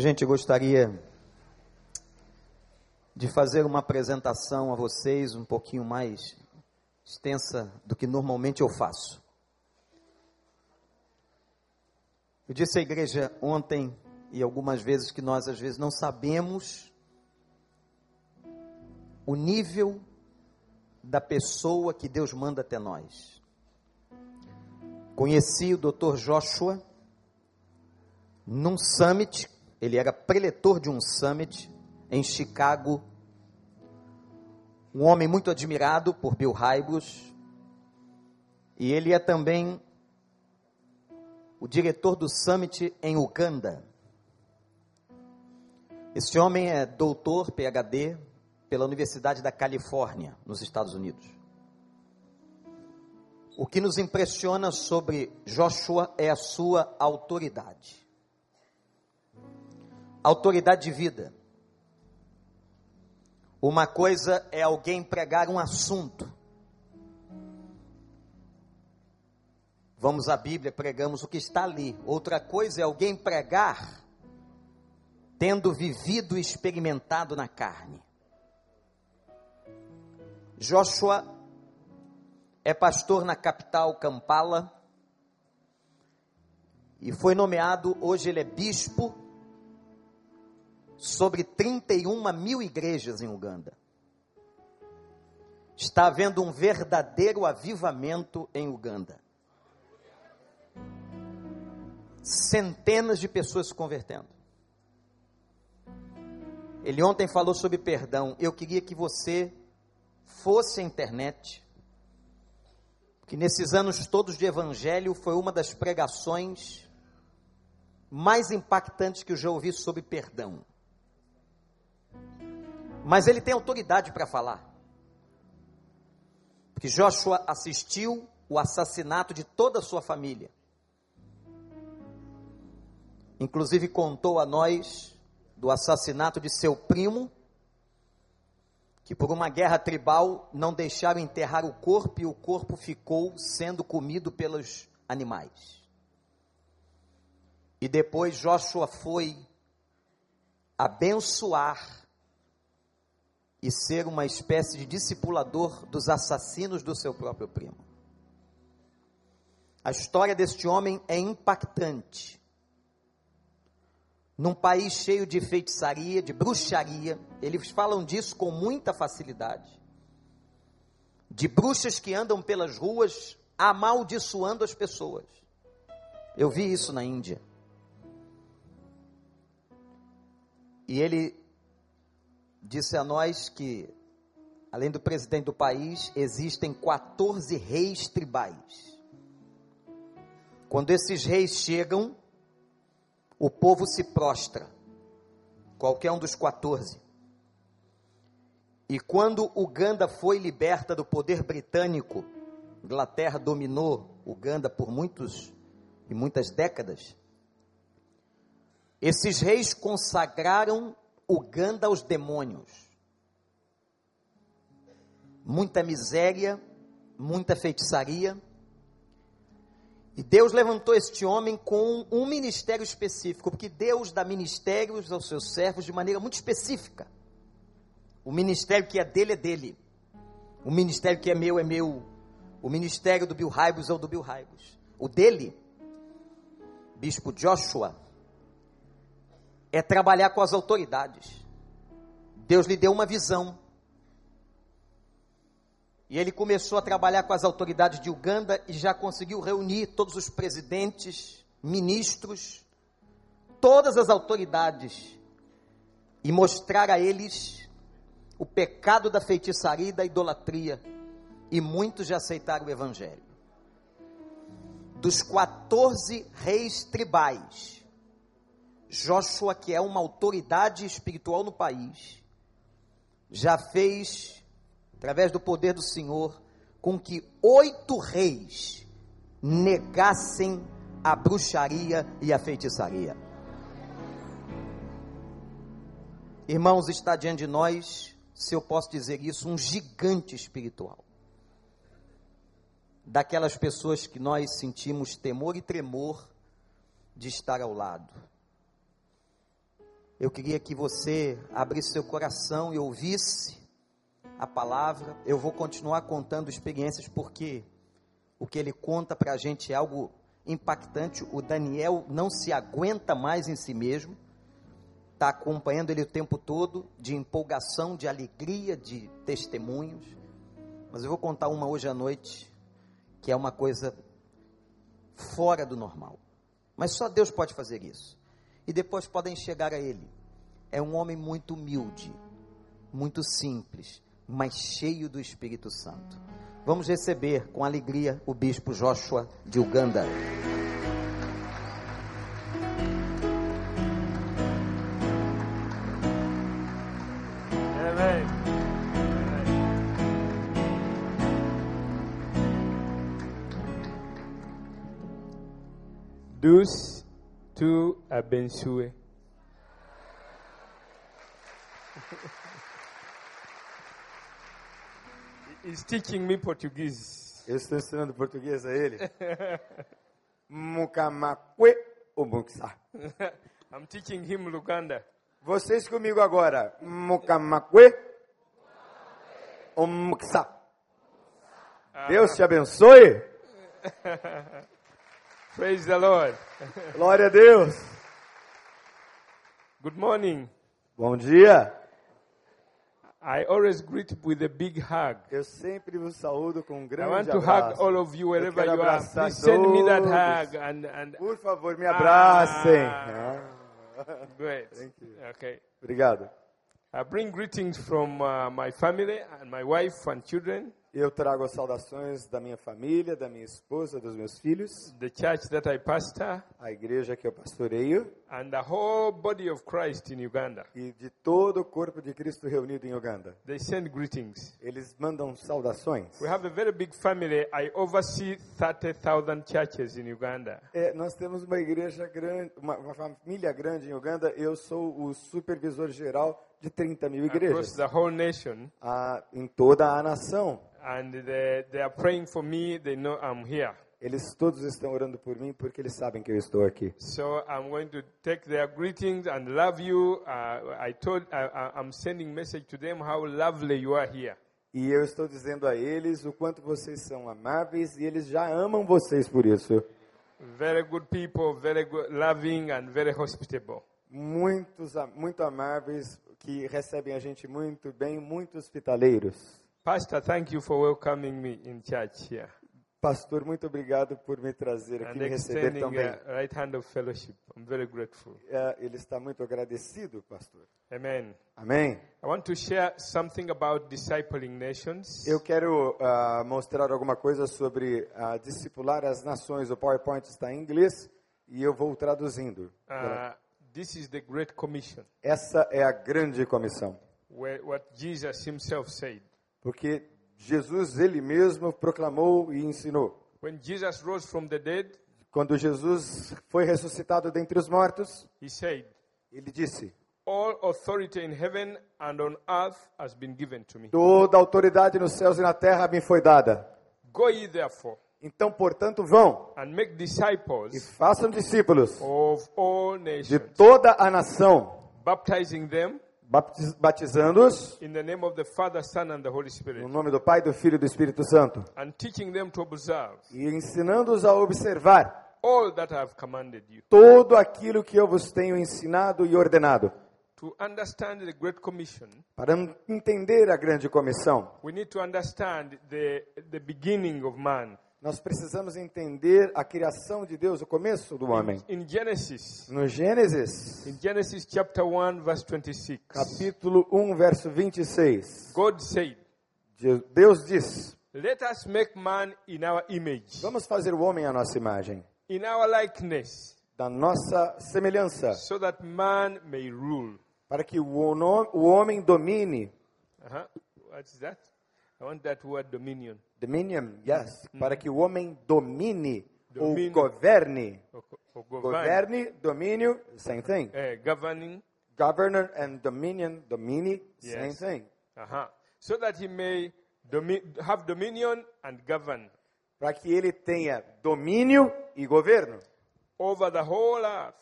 Gente, eu gostaria de fazer uma apresentação a vocês um pouquinho mais extensa do que normalmente eu faço. Eu disse à igreja ontem e algumas vezes que nós às vezes não sabemos o nível da pessoa que Deus manda até nós. Conheci o Dr. Joshua num summit, ele era preletor de um summit em Chicago. Um homem muito admirado por Bill Hybels. E ele é também o diretor do summit em Uganda. Esse homem é doutor, PhD, pela Universidade da Califórnia, nos Estados Unidos. O que nos impressiona sobre Joshua é a sua autoridade. Autoridade de vida. Uma coisa é alguém pregar um assunto. Vamos à Bíblia, pregamos o que está ali. Outra coisa é alguém pregar tendo vivido e experimentado na carne. Joshua é pastor na capital Kampala e foi nomeado, hoje ele é bispo, sobre 31 mil igrejas em Uganda. Está havendo um verdadeiro avivamento em Uganda. Centenas de pessoas se convertendo. Ele ontem falou sobre perdão. Eu queria que você fosse a internet, que nesses anos todos de evangelho foi uma das pregações mais impactantes que eu já ouvi sobre perdão. Mas ele tem autoridade para falar. Porque Joshua assistiu o assassinato de toda a sua família. Inclusive contou a nós do assassinato de seu primo que por uma guerra tribal não deixaram enterrar o corpo e o corpo ficou sendo comido pelos animais. E depois Joshua foi abençoar e ser uma espécie de discipulador dos assassinos do seu próprio primo. A história deste homem é impactante num país cheio de feitiçaria, de bruxaria, eles falam disso com muita facilidade. De bruxas que andam pelas ruas amaldiçoando as pessoas. Eu vi isso na Índia. E ele disse a nós que, além do presidente do país, existem 14 reis tribais. Quando esses reis chegam, o povo se prostra, qualquer um dos 14. E quando Uganda foi liberta do poder britânico, Inglaterra dominou Uganda por muitos e muitas décadas. Esses reis consagraram Uganda aos demônios. Muita miséria, muita feitiçaria, e Deus levantou este homem com um ministério específico, porque Deus dá ministérios aos seus servos de maneira muito específica. O ministério que é dele é dele. O ministério que é meu é meu. O ministério do Bill Hybels é o do Bill Hybels. O dele, bispo Joshua, é trabalhar com as autoridades. Deus lhe deu uma visão. E ele começou a trabalhar com as autoridades de Uganda e já conseguiu reunir todos os presidentes, ministros, todas as autoridades e mostrar a eles o pecado da feitiçaria e da idolatria. E muitos já aceitaram o evangelho. Dos 14 reis tribais, Joshua, que é uma autoridade espiritual no país, já fez através do poder do Senhor, com que oito reis negassem a bruxaria e a feitiçaria. Irmãos, está diante de nós, se eu posso dizer isso, um gigante espiritual. Daquelas pessoas que nós sentimos temor e tremor de estar ao lado. Eu queria que você abrisse seu coração e ouvisse a palavra. Eu vou continuar contando experiências porque o que ele conta para a gente é algo impactante. O Daniel não se aguenta mais em si mesmo, está acompanhando ele o tempo todo, de empolgação, de alegria, de testemunhos. Mas eu vou contar uma hoje à noite, que é uma coisa fora do normal. Mas só Deus pode fazer isso. E depois podem chegar a ele é um homem muito humilde, muito simples, mas cheio do Espírito Santo. Vamos receber com alegria o bispo Joshua de Uganda. Amen. Tu abençoe. He's teaching me Portuguese. Eu estou ensinando português a ele. Mukamakwe Umuksa. I'm teaching him Luganda. Vocês comigo agora. Mukamakwe Umuksa. Deus te abençoe. Praise the Lord. Glória a Deus. Good morning. Bom dia. I always greet with a big hug. Eu sempre vos saúdo com um I grande want to hug abraço. all of you wherever you are. Please send me that hug and and Por favor, me abracem. Ah. Ah, great. Thank you. Okay. Obrigado. I bring greetings from uh, my family and my wife and children, Eu trago as saudações da minha família, da minha esposa, dos meus filhos, the church that I pastor, a igreja que eu pastoreio and the whole body of Christ in Uganda. e de todo o corpo de Cristo reunido em Uganda. They send greetings. Eles mandam saudações. We have a very big family. I oversee 30,000 churches in Uganda. É, nós temos uma igreja grande, uma, uma família grande em Uganda. Eu sou o supervisor geral de 30 mil igrejas the whole nation. ah, em toda a nação. And they, they are praying for me. They know I'm here. Eles todos estão orando por mim porque eles sabem que eu estou aqui. So I'm going to take their greetings and love you. Uh, I told, I- I'm sending message to them how lovely you are here. E eu estou dizendo a eles o quanto vocês são amáveis e eles já amam vocês por isso. Very good people, very good, loving and very hospitable. Muitos, muito amáveis que recebem a gente muito bem, muito hospitaleiros. Pastor, thank you for welcoming me in church here Pastor, muito obrigado por me trazer aqui, me receber bem. a right hand of fellowship. I'm very grateful. É, ele está muito agradecido, pastor. Amen. Amém. I want to share something about discipling nations. Eu quero ah, mostrar alguma coisa sobre ah, discipular as nações. O PowerPoint está em inglês e eu vou traduzindo. Uh, this is the Great Commission, Essa é a grande comissão, where, what Jesus himself said. porque Jesus ele mesmo proclamou e ensinou. When Jesus rose from the dead, Quando Jesus foi ressuscitado dentre os mortos, he said, ele disse: All authority in heaven and on earth has been given to me. Toda autoridade nos céus e na terra me foi dada. Go ye therefore Então, portanto, vão and make e disciples façam discípulos of all de nations, toda a nação, baptizing them baptiz- batizando-os in the name of the Father, Son, and the Holy no Spirit, nome do Pai, do Filho e do Espírito Santo, and teaching them to observe e ensinando-os a observar todo aquilo que eu vos tenho ensinado e ordenado. To understand the Great Commission, Para entender a grande comissão, we need to understand the, the beginning of man. Nós precisamos entender a criação de Deus, o começo do homem. In Genesis, No Gênesis, in Genesis chapter 1, verse 26, capítulo 1, verso 26, God said, de- Deus diz: Let us make man in our image, Vamos fazer o homem à nossa imagem, in our likeness, da nossa semelhança, so that man may rule. para que o, o homem domine. Uh-huh. What's that? I want that word dominion. Dominion, yes. Para que o homem domine ou governe. Or, or govern. Governe, domínio, same thing. Eh, governing. Governor and dominion, domini, same Yes. thing. Uh-huh. So that he may domi- have dominion and govern Para que ele tenha domínio e governo over the whole earth.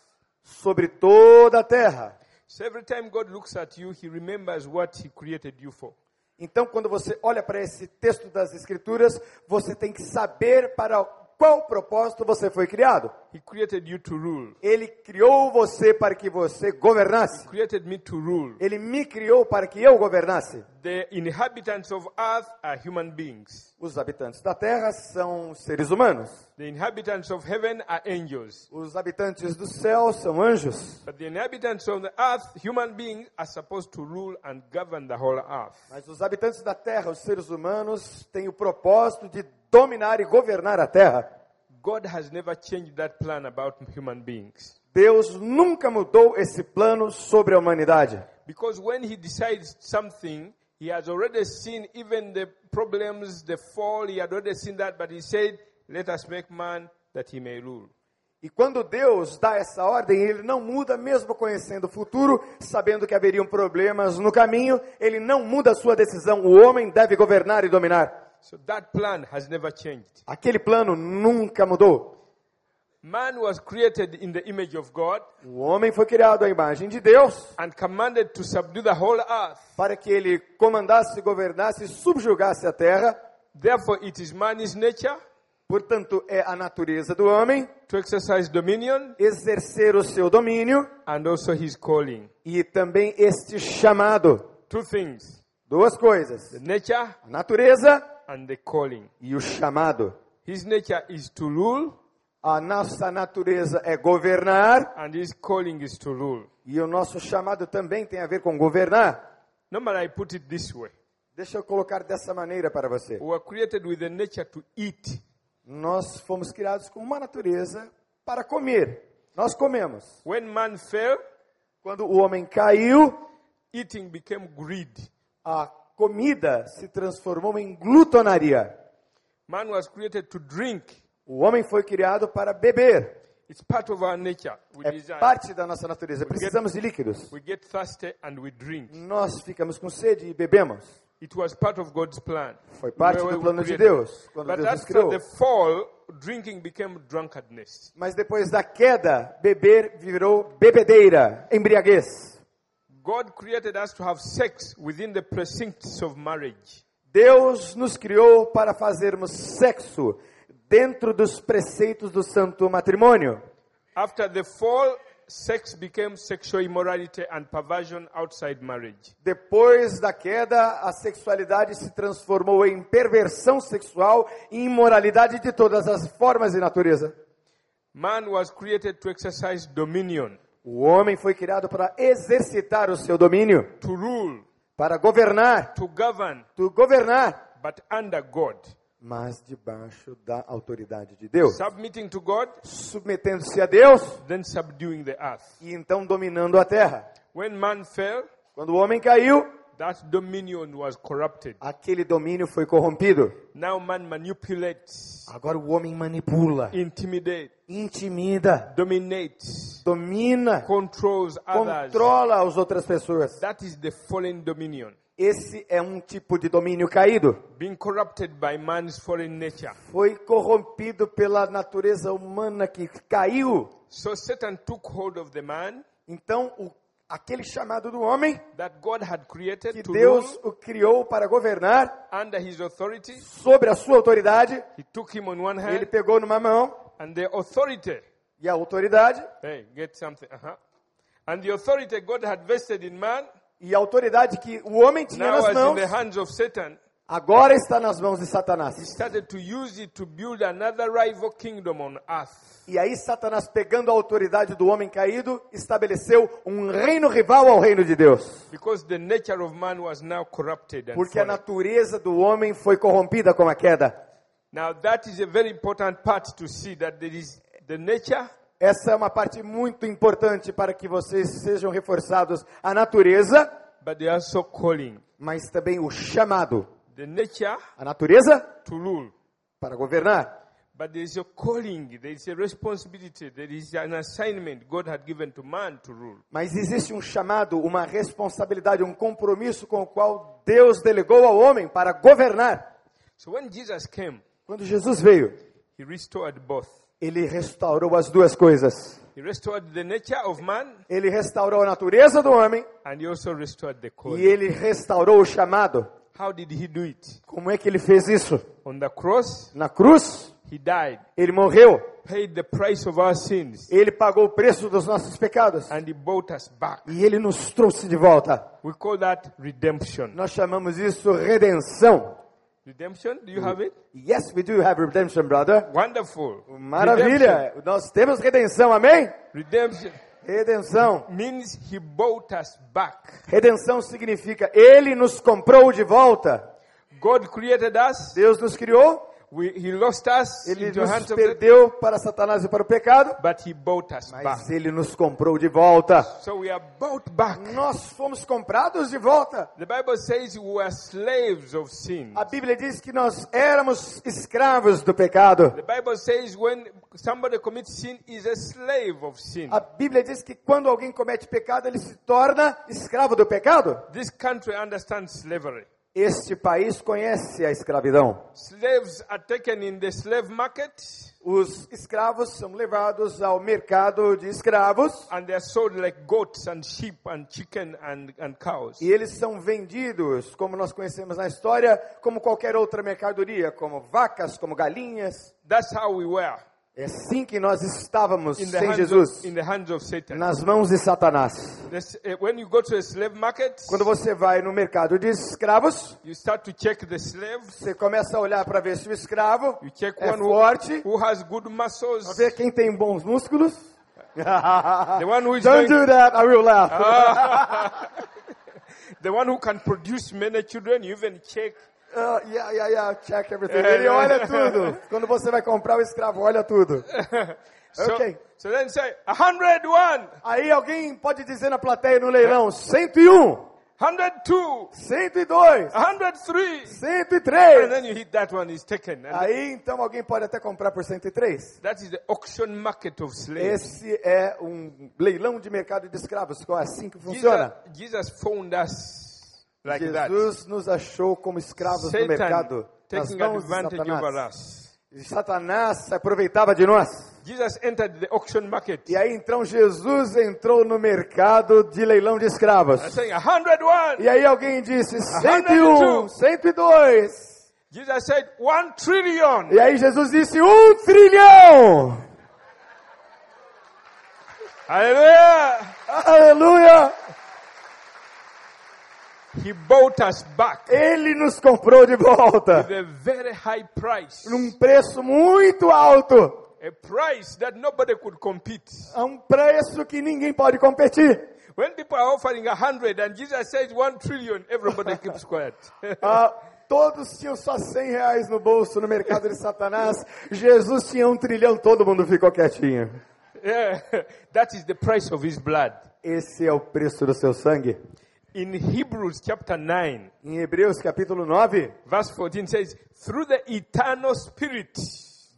sobre toda a terra. So every time God looks at you, He remembers what He created you for. Então, quando você olha para esse texto das Escrituras, você tem que saber para qual propósito você foi criado. Ele criou você para que você governasse. Me. Ele me criou para que eu governasse. The inhabitants of earth are human beings. Os habitantes da terra são seres humanos. The inhabitants of heaven are angels. Os habitantes do céu são anjos. But the inhabitants of the earth, human beings, are supposed to rule and govern the whole earth. Mas os habitantes da terra, os seres humanos, têm o propósito de dominar e governar a terra. God has never changed that plan about human beings. Deus nunca mudou esse plano sobre a humanidade. Because when He decides something, He has already seen even the problems, the fall, He had already seen that, but He said, Let us make man that he may rule. E quando Deus dá essa ordem, ele não muda, mesmo conhecendo o futuro, sabendo que haveriam problemas no caminho, ele não muda a sua decisão. O homem deve governar e dominar. So that plan has never changed. Aquele plano nunca mudou. Man was created in the image of God O homem foi criado à imagem de Deus and commanded to subdue the whole earth. para que ele comandasse, governasse e subjugasse a terra. Therefore, it is man's nature Portanto, é a natureza do homem to exercise dominion exercer o seu domínio and also his calling. e também este chamado. Two things Duas coisas: the nature a natureza and the calling. e o chamado. His nature is to rule, A nossa natureza é governar and his calling is to rule. e o nosso chamado também tem a ver com governar. Normally, I put it this way Deixa eu colocar dessa maneira para você. we were created with the nature to eat. Nós fomos criados com uma natureza para comer. Nós comemos. When man fell, Quando o homem caiu, eating became greed. a comida se transformou em glutonaria. Man was created to drink. O homem foi criado para beber. It's part of our nature. We É desire. parte da nossa natureza. Precisamos de líquidos. We get thirsty and we drink. Nós ficamos com sede e bebemos. It was part of God's plan. Foi parte do plano de. Deus, quando But Deus nos criou. the fall, drinking became drunkardness. Mas depois da queda, beber virou bebedeira, embriaguez. God created us to have sex within the precincts of marriage. Deus nos criou para fazermos sexo dentro dos preceitos do santo matrimônio. After the fall, sex became sexual immorality and perversion outside marriage. Depois da queda, a sexualidade se transformou em perversão sexual e imoralidade de todas as formas e natureza. Man was created to exercise dominion, O homem foi criado para exercitar o seu domínio, to rule, para governar, to govern, tu governar, but under God. mas debaixo da autoridade de Deus, Submitting to God, submetendo-se a Deus then subduing the earth. e então dominando a terra. When man fell, Quando o homem caiu, that dominion was corrupted. aquele domínio foi corrompido. Now man manipulates, Agora o homem manipula, intimidates, intimida, dominates, domina, controls others. controla as outras pessoas. That is the fallen dominion. Esse é um tipo de domínio caído. Being corrupted by man's fallen nature. Foi corrompido pela natureza humana que caiu. So Satan took hold of the man Então, o, aquele chamado do homem, that God had created que Deus o criou para governar under his authority. sobre a sua autoridade, He took him on one ele hand, pegou numa mão and the authority. e a autoridade Hey, get something. Uh-huh. And the authority God had vested in man e a autoridade que o homem tinha nas mãos agora está nas mãos de Satanás. E aí Satanás pegando a autoridade do homem caído, estabeleceu um reino rival ao reino de Deus. Porque a natureza do homem foi corrompida com a queda. Now that is a very important part to see that there is the nature Essa é uma parte muito importante para que vocês sejam reforçados a natureza, but they are also calling. mas também o chamado. The nature A natureza to rule. para governar, But there is a calling, there is a responsibility, there is an assignment God had given to man to rule. mas existe um chamado, uma responsabilidade, um compromisso com o qual Deus delegou ao homem para governar. So when Jesus came, Quando Jesus veio, he restored both. Ele restaurou as duas coisas. He restored the nature of man Ele restaurou a natureza do homem and he also restored the call. e ele restaurou o chamado. How did he do it? Como é que ele fez isso? On the cross, Na cruz, he died, ele morreu. paid the price of our sins, Ele pagou o preço dos nossos pecados and he bought us back. e ele nos trouxe de volta. We call that redemption. Nós chamamos isso redenção. Redemption, do you have it? Yes, we do have redemption, brother. Wonderful. Maravilha. Nós temos redenção, amém? Redemption. Redenção. Means he bought us back. Redenção significa ele nos comprou de volta. God created us. Deus nos criou, We, he lost us ele into nos hands the, perdeu para Satanás e para o pecado, but he bought us mas back. ele nos comprou de volta. So we are bought back. Nós fomos comprados de volta. The Bible says we were slaves of sin. A Bíblia diz que nós éramos escravos do pecado. The Bible says when somebody commits sin, is a slave of sin. A Bíblia diz que quando alguém comete pecado, ele se torna escravo do pecado. This country understands slavery. Este país conhece a escravidão. Slaves are taken in the slave market Os escravos são levados ao mercado de escravos and they are sold like goats and sheep and chicken and, and cows. e eles são vendidos, como nós conhecemos na história, como qualquer outra mercadoria, como vacas, como galinhas. That's how we were É assim que nós estávamos in the, sem Jesus, of, in the hands of Satan. nas mãos de Satanás. This, when you go to a slave market, Quando você vai no mercado de escravos, you start to check the slaves. você começa a olhar para ver se o escravo You check é one who, forte, who has good muscles. para ver quem tem bons músculos. Don't going, do that, I will laugh. the one who can produce many children. You even check. Uh, yeah, yeah, yeah, check everything. É, Ele né? olha tudo. Quando você vai comprar o escravo, olha tudo. So, Okay. so then say a hundred one, Aí alguém pode dizer na plateia no leilão, 101, hundred two, 102, a hundred three, and 103. then you hit that one is taken. And Aí então alguém pode até comprar por 103. that is the auction market of slaves. Esse é um leilão de mercado de escravos, é assim que funciona. Jesus, Jesus found us like that. Jesus nos achou como escravos no mercado, Satan nas mãos de Satanás. E Satanás se aproveitava de nós. E aí então Jesus entrou no mercado de leilão de escravos. E aí alguém disse 101, 102. Jesus said one trillion. E aí Jesus disse um trilhão. Hallelujah. Aleluia! He bought us back Ele nos comprou de volta. with a very high price. Num preço muito alto. A price that nobody could compete. A um preço que ninguém pode competir. When people are offering a hundred and Jesus says one trillion, everybody keeps quiet. Ah, todos tinham só 100 reais no bolso no mercado de Satanás. Jesus tinha um trilhão, todo mundo ficou quietinho. yeah, that is the price of his blood. Esse é o preço do seu sangue. In Hebrews chapter 9, Em Hebreus capítulo 9, verse 14 says, through the eternal spirit,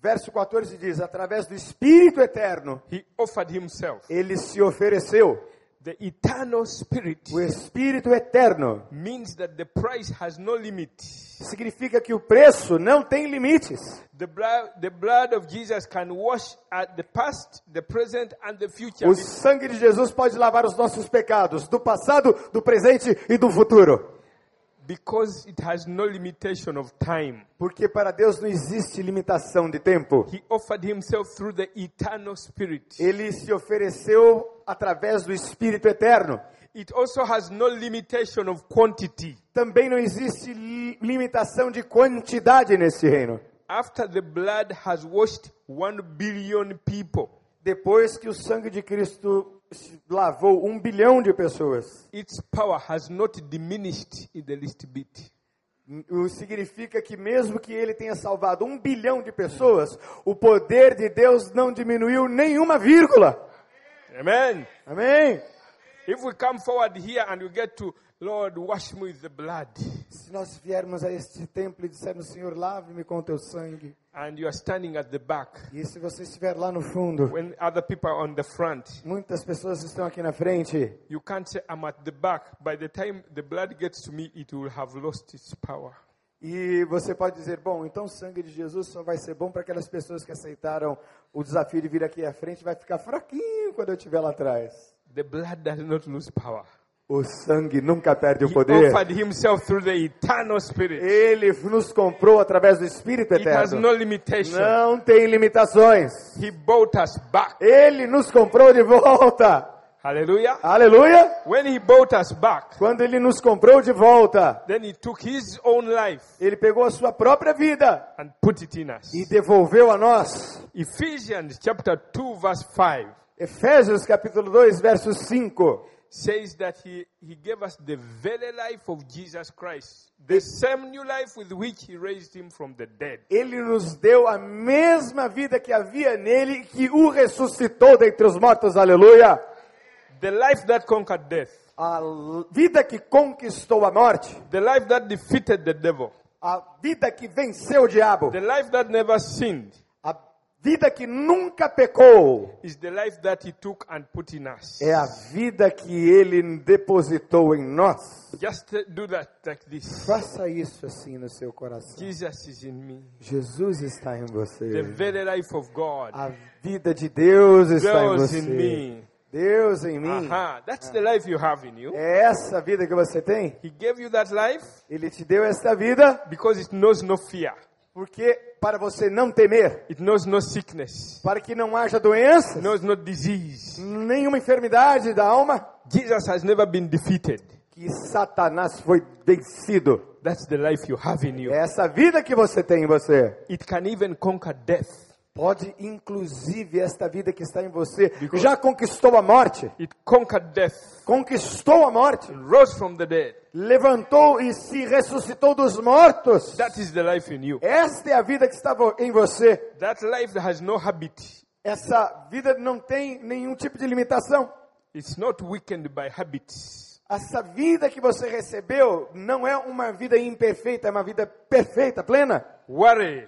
verso 14 diz: Através do Espírito Eterno, he offered himself. ele se ofereceu. The eternal spirit O Espírito Eterno means that the price has no limit. significa que o preço não tem limites. The blood, the blood of Jesus can wash at the past, the present, and the future. O sangue de Jesus pode lavar os nossos pecados, do passado, do presente e do futuro. Because it has no limitation of time. Porque para Deus não existe limitação de tempo. He offered himself through the eternal spirit. Ele se ofereceu através do Espírito Eterno. It also has no limitation of quantity. Também não existe li- limitação de quantidade nesse reino. After the blood has washed one billion people, Depois que o sangue de Cristo lavou um bilhão de pessoas, its power has not diminished in the least bit. o significa que mesmo que ele tenha salvado um bilhão de pessoas, o poder de Deus não diminuiu nenhuma vírgula. Amen. Amém? If we come forward here and we get to, Lord, wash me with the blood, Se nós viermos a este templo e dissermos, Senhor, lave-me com teu sangue. and you are standing at the back, E se você estiver lá no fundo, when other people are on the front, muitas pessoas estão aqui na frente. you can't say, I'm at the back. By the time the blood gets to me, it will have lost its power. E você pode dizer, bom, então o sangue de Jesus só vai ser bom para aquelas pessoas que aceitaram o desafio de vir aqui à frente, vai ficar fraquinho quando eu estiver lá atrás. The blood does not lose power. O sangue nunca perde o poder. Ele nos comprou através do Espírito Eterno. Não tem limitações. Ele nos comprou de volta. Hallelujah. Aleluia! When he bought us back, Quando ele nos comprou de volta, then he took his own life ele pegou a sua própria vida and put it in us. e devolveu a nós. Ephesians chapter 2 verse 5 Efésios capítulo 2, verso 5. Says that he, he gave us the very life of Jesus Christ, the same new life with which he raised him from the dead. Ele nos deu a mesma vida que havia nele, que o ressuscitou dentre os mortos. Aleluia! The life that conquered death, A vida que conquistou a morte, the life that defeated the devil, a vida que venceu o diabo, the life that never sinned vida que nunca pecou, is the life that he took and put in us. é a vida que ele depositou em nós. Just do that like this. Faça isso assim no seu coração. Jesus is in me. Jesus está em The você. very life of God A vida de Deus está em dwells in você. me. Deus em mim. Aha, that's the life you have in you. É essa vida que você tem? He gave you that life Ele te deu esta vida because it knows no fear. Porque para você não temer, It knows no sickness. para que não haja doenças, knows no disease. nenhuma enfermidade da alma, Jesus has never been defeated. que Satanás foi vencido. That's the life you have in you. É essa vida que você tem em você. It can even conquer death. Pode, inclusive, esta vida que está em você Because- já conquistou a morte. It conquered death, Conquistou a morte. rose from the dead. Levantou e se ressuscitou dos mortos. That is the life in you. Esta é a vida que está em você. That life has no habit. Essa vida não tem nenhum tipo de limitação. It's not weakened by habits. Essa vida que você recebeu não é uma vida imperfeita, é uma vida perfeita, plena, Worry,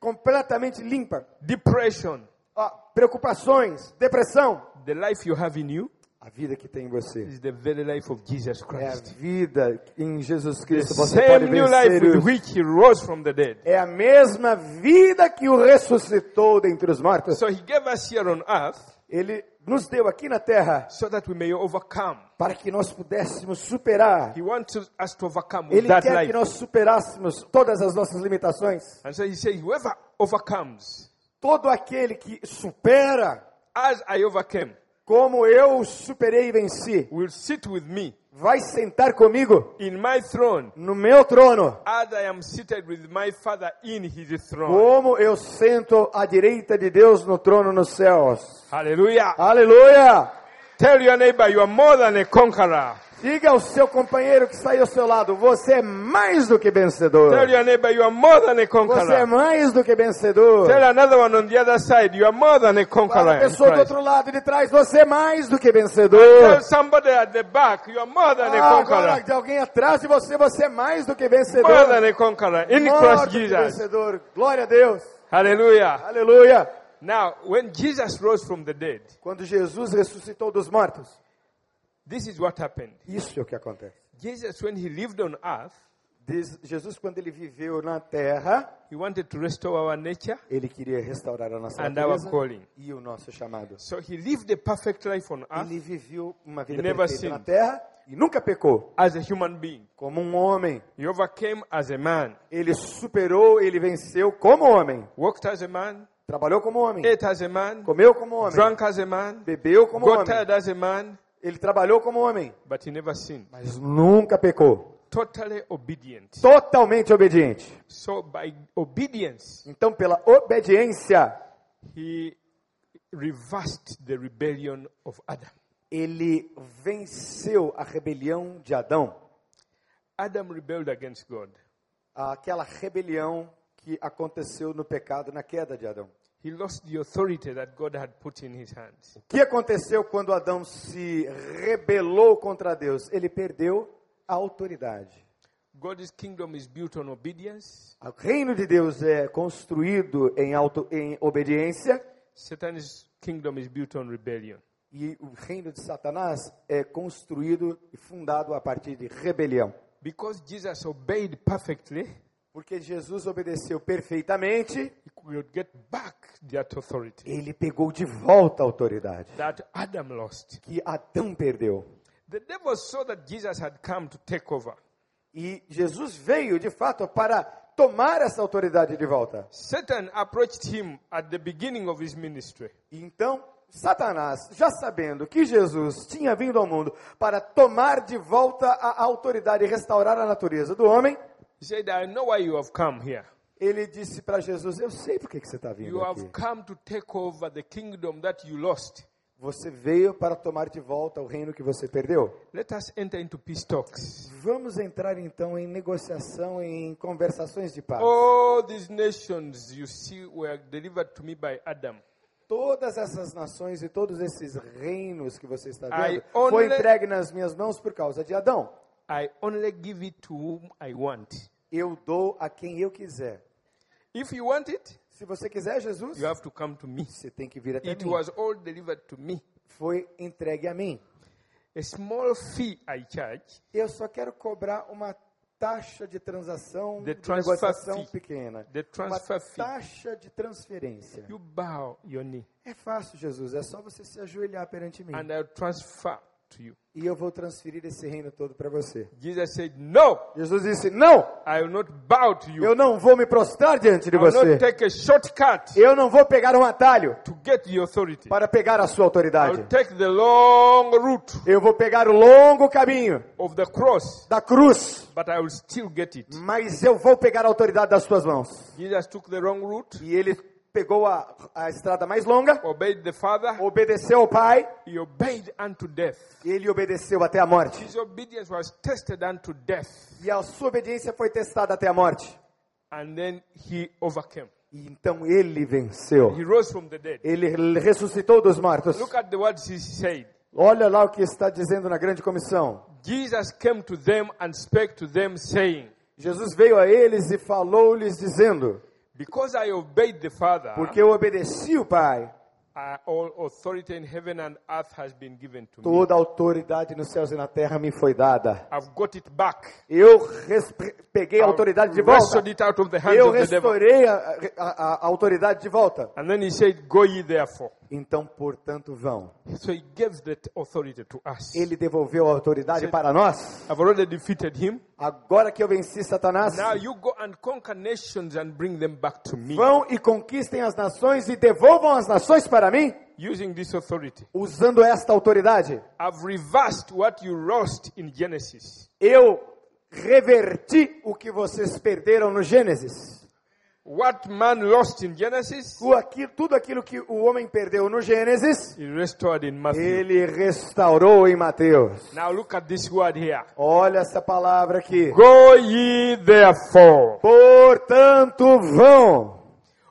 completamente limpa. depression, Ó, preocupações, depressão. the life you have in you A vida que tem em você is the very life of Jesus é a Christ. vida em Jesus The Cristo. Você pode same new life with which he rose from the dead. É a mesma vida que o ressuscitou dentre os mortos. So he gave us here on earth Ele nos deu aqui na terra so that we may overcome. para que nós pudéssemos superar. He wants us to overcome Ele quer life. que nós superássemos todas as nossas limitações. And so he says, whoever overcomes, Todo aquele que supera, as I overcame, como eu superei e venci, will sit with me vai sentar comigo in my throne no meu trono, as I am seated with my Father in his throne. como eu sento à direita de Deus no trono nos céus. Hallelujah. Aleluia! Tell your neighbor you are more than a conqueror. Diga ao seu companheiro que está aí ao seu lado, você é mais do que vencedor. Tell your neighbor you are more than a Você é conqueror. mais do que vencedor. Tell another one on the other side you are more than a Para conqueror. a in pessoa do outro lado de trás, você é mais do que vencedor. Tell somebody at the back you are more than a Ah, agora conqueror. de alguém atrás de você, você é mais do que vencedor. More than a conqueror in Christ Jesus. vencedor. Glória a Deus. Hallelujah. Aleluia. Now, when Jesus rose from the dead, Quando Jesus ressuscitou dos mortos, this is what happened. isso é o que acontece. Jesus, when he lived on earth, Jesus, quando ele viveu na terra, he wanted to restore our nature ele queria restaurar a nossa and our natureza calling. e o nosso chamado. So he lived a perfect life on earth Ele viveu uma vida He perfeita na terra e nunca pecou. as a human being. Como um homem, He overcame as a man, ele superou, ele venceu como homem. walked as a man, Trabalhou como homem, ate as a man, comeu como homem, drank as a man, bebeu como got homem. tired as a man, Ele trabalhou como homem, but he never sinned. mas nunca pecou. Totally obedient. Totalmente obediente. So by obedience, Então, pela obediência, he reversed the rebellion of Adam. ele venceu a rebelião de Adão. Adam rebelled against God. Aquela rebelião que aconteceu no pecado, na queda de Adão. He lost the authority that God had put in his hands. O que aconteceu quando Adão se rebelou contra Deus? Ele perdeu a autoridade. God's kingdom is built on obedience. O reino de Deus é construído em, auto, em obediência Satan's kingdom is built on rebellion. e o reino de Satanás é construído e fundado a partir de rebelião. Because Jesus obeyed perfectly, Porque Jesus obedeceu perfeitamente, he could get back that authority ele pegou de volta a autoridade that Adam lost. que Adão perdeu. The devil saw that Jesus had come to take over. E Jesus veio, de fato, para tomar essa autoridade de volta. Satan approached him at the beginning of his ministry. Então, Satanás, já sabendo que Jesus tinha vindo ao mundo para tomar de volta a autoridade e restaurar a natureza do homem, He said, I know why you have come here. Ele disse para Jesus: Eu sei por que você está You vindo have aqui. come to take over the kingdom that you lost. Você veio para tomar de volta o reino que você perdeu. Let us enter into peace talks. Vamos entrar então em negociação, em conversações de paz. All these nations you see were delivered to me by Adam. Todas essas nações e todos esses reinos que você está vendo only- foi entregue nas minhas mãos por causa de Adão. I only give it to whom I want. Eu dou a quem eu quiser. If you want it, Se você quiser, Jesus, you have to come to me. você tem que vir até It mim. was all delivered to me. Foi entregue a mim. A small fee I charge, Eu só quero cobrar uma taxa de transação, de negociação fee. pequena. The Uma transfer fee. taxa de transferência. you bow your knee, É fácil, Jesus. É só você se ajoelhar perante mim. and I'll transfer to you. E eu vou transferir esse reino todo para você. Jesus said, No, Jesus disse: Não, I will not bow to you. eu não vou me prostrar diante de I will você. not take a shortcut Eu não vou pegar um atalho to get the authority. para pegar a sua I autoridade. will take the long route Eu vou pegar o longo caminho of the cross, da cruz, but I will still get it. mas eu vou pegar a autoridade das suas mãos. Jesus took the wrong route, E ele pegou a, a estrada mais longa, obeyed the Father, obedeceu ao Pai, he obeyed unto death. ele obedeceu até a morte. His obedience was tested unto death, E a sua obediência foi testada até a morte. and then he overcame. E então ele venceu. He rose from the dead. Ele ressuscitou dos mortos. Look at the words he said. Olha lá o que está dizendo na grande comissão. Jesus came to them and spake to them, saying, Jesus veio a eles e falou-lhes dizendo: Because I obeyed the Father, Porque eu obedeci o Pai, all authority in heaven and earth has been given to me. toda a autoridade nos céus e na terra me foi dada. I've got it back. Eu peguei a autoridade de volta. it out of the hands Eu of the devil. restaurei a, a- a autoridade de volta. And then he said, Go ye therefore. Então, portanto, vão. So he gave that authority to us. Ele devolveu a autoridade para nós. I've already defeated him. Agora que eu venci Satanás, Now you go and conquer nations and bring them back to me vão e conquistem as nações e devolvam as nações para mim, using this authority. usando esta autoridade. I've reversed what you lost in Genesis. Eu reverti o que vocês perderam no Gênesis. What man lost in Genesis, O aqui- tudo aquilo que o homem perdeu no Gênesis, ele restaurou em Mateus. Now look at this word here. Olha essa palavra aqui. Go ye therefore. Portanto, vão.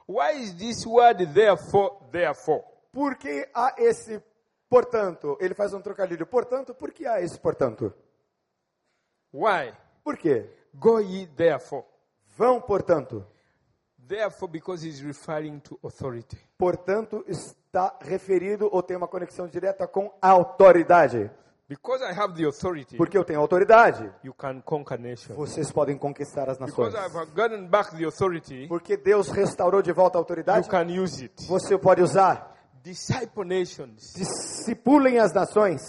Why is this word therefore, therefore? Por que há esse portanto? Ele faz um trocadilho. Portanto, por que há esse portanto? Why? Por quê? Go ye therefore. Vão, portanto. Therefore, because he's referring to authority. Portanto, está referido ou tem uma conexão direta com a autoridade. Because I have the authority, Porque eu tenho autoridade, you can conquer nations. vocês podem conquistar as nações. Because I've gotten back the authority, Porque Deus restaurou de volta a you autoridade, can use it. você pode usar. Disciple nations. Discipulem as nações.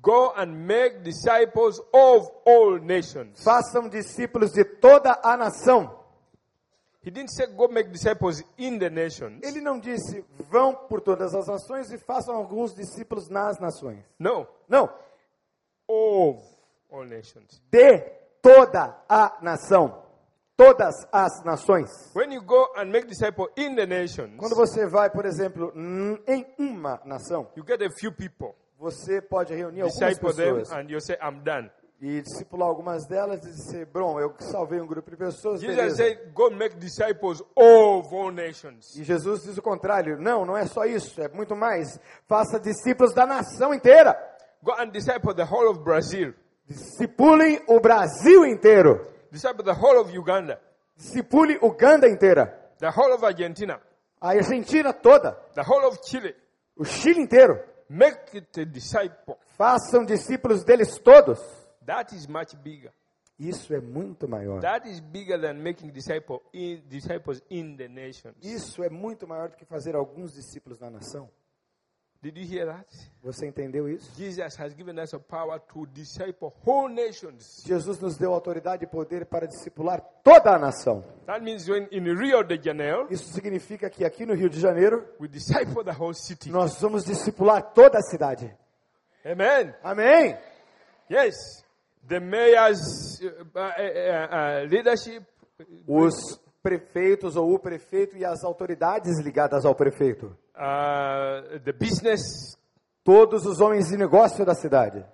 Go and make disciples of all nations. Façam discípulos de toda a nação. He didn't say go make disciples in the nations. Ele não disse vão por todas as nações e façam alguns discípulos nas nações. No, Não, of all nations. de toda a nação. Todas as nações. When you go and make disciples in the nations, Quando você vai, por exemplo, em uma nação, you get a few people, você pode reunir algumas disciple them, pessoas and you say, I'm done. E discipular algumas delas e dizer, bom, eu salvei um grupo de pessoas, Jesus said, go make disciples of all nations. E Jesus diz o contrário. Não, não é só isso, é muito mais. Faça discípulos da nação inteira. Go and disciple the whole of Brazil, Discipulem o Brasil inteiro. disciple the whole of Uganda, Discipule Uganda inteira. the whole of Argentina, A Argentina toda. the whole of Chile. O Chile inteiro. Make it a disciple. Façam discípulos deles todos. That is much bigger. Isso é muito maior. That is bigger than making disciple in, disciples in the nations. Isso é muito maior do que fazer alguns discípulos na nação. Did you hear that? Você entendeu isso? Jesus has given us a power to disciple whole nations. Jesus nos deu autoridade e poder para discipular toda a nação. That means when in Rio de Janeiro, Isso significa que aqui no Rio de Janeiro we disciple the whole city. nós vamos discipular toda a cidade. Amen. Amém? Yes. The mayor's uh, uh, uh, leadership, Os prefeitos ou o prefeito e as autoridades ligadas ao prefeito. uh, the business, Todos os homens de negócio da cidade.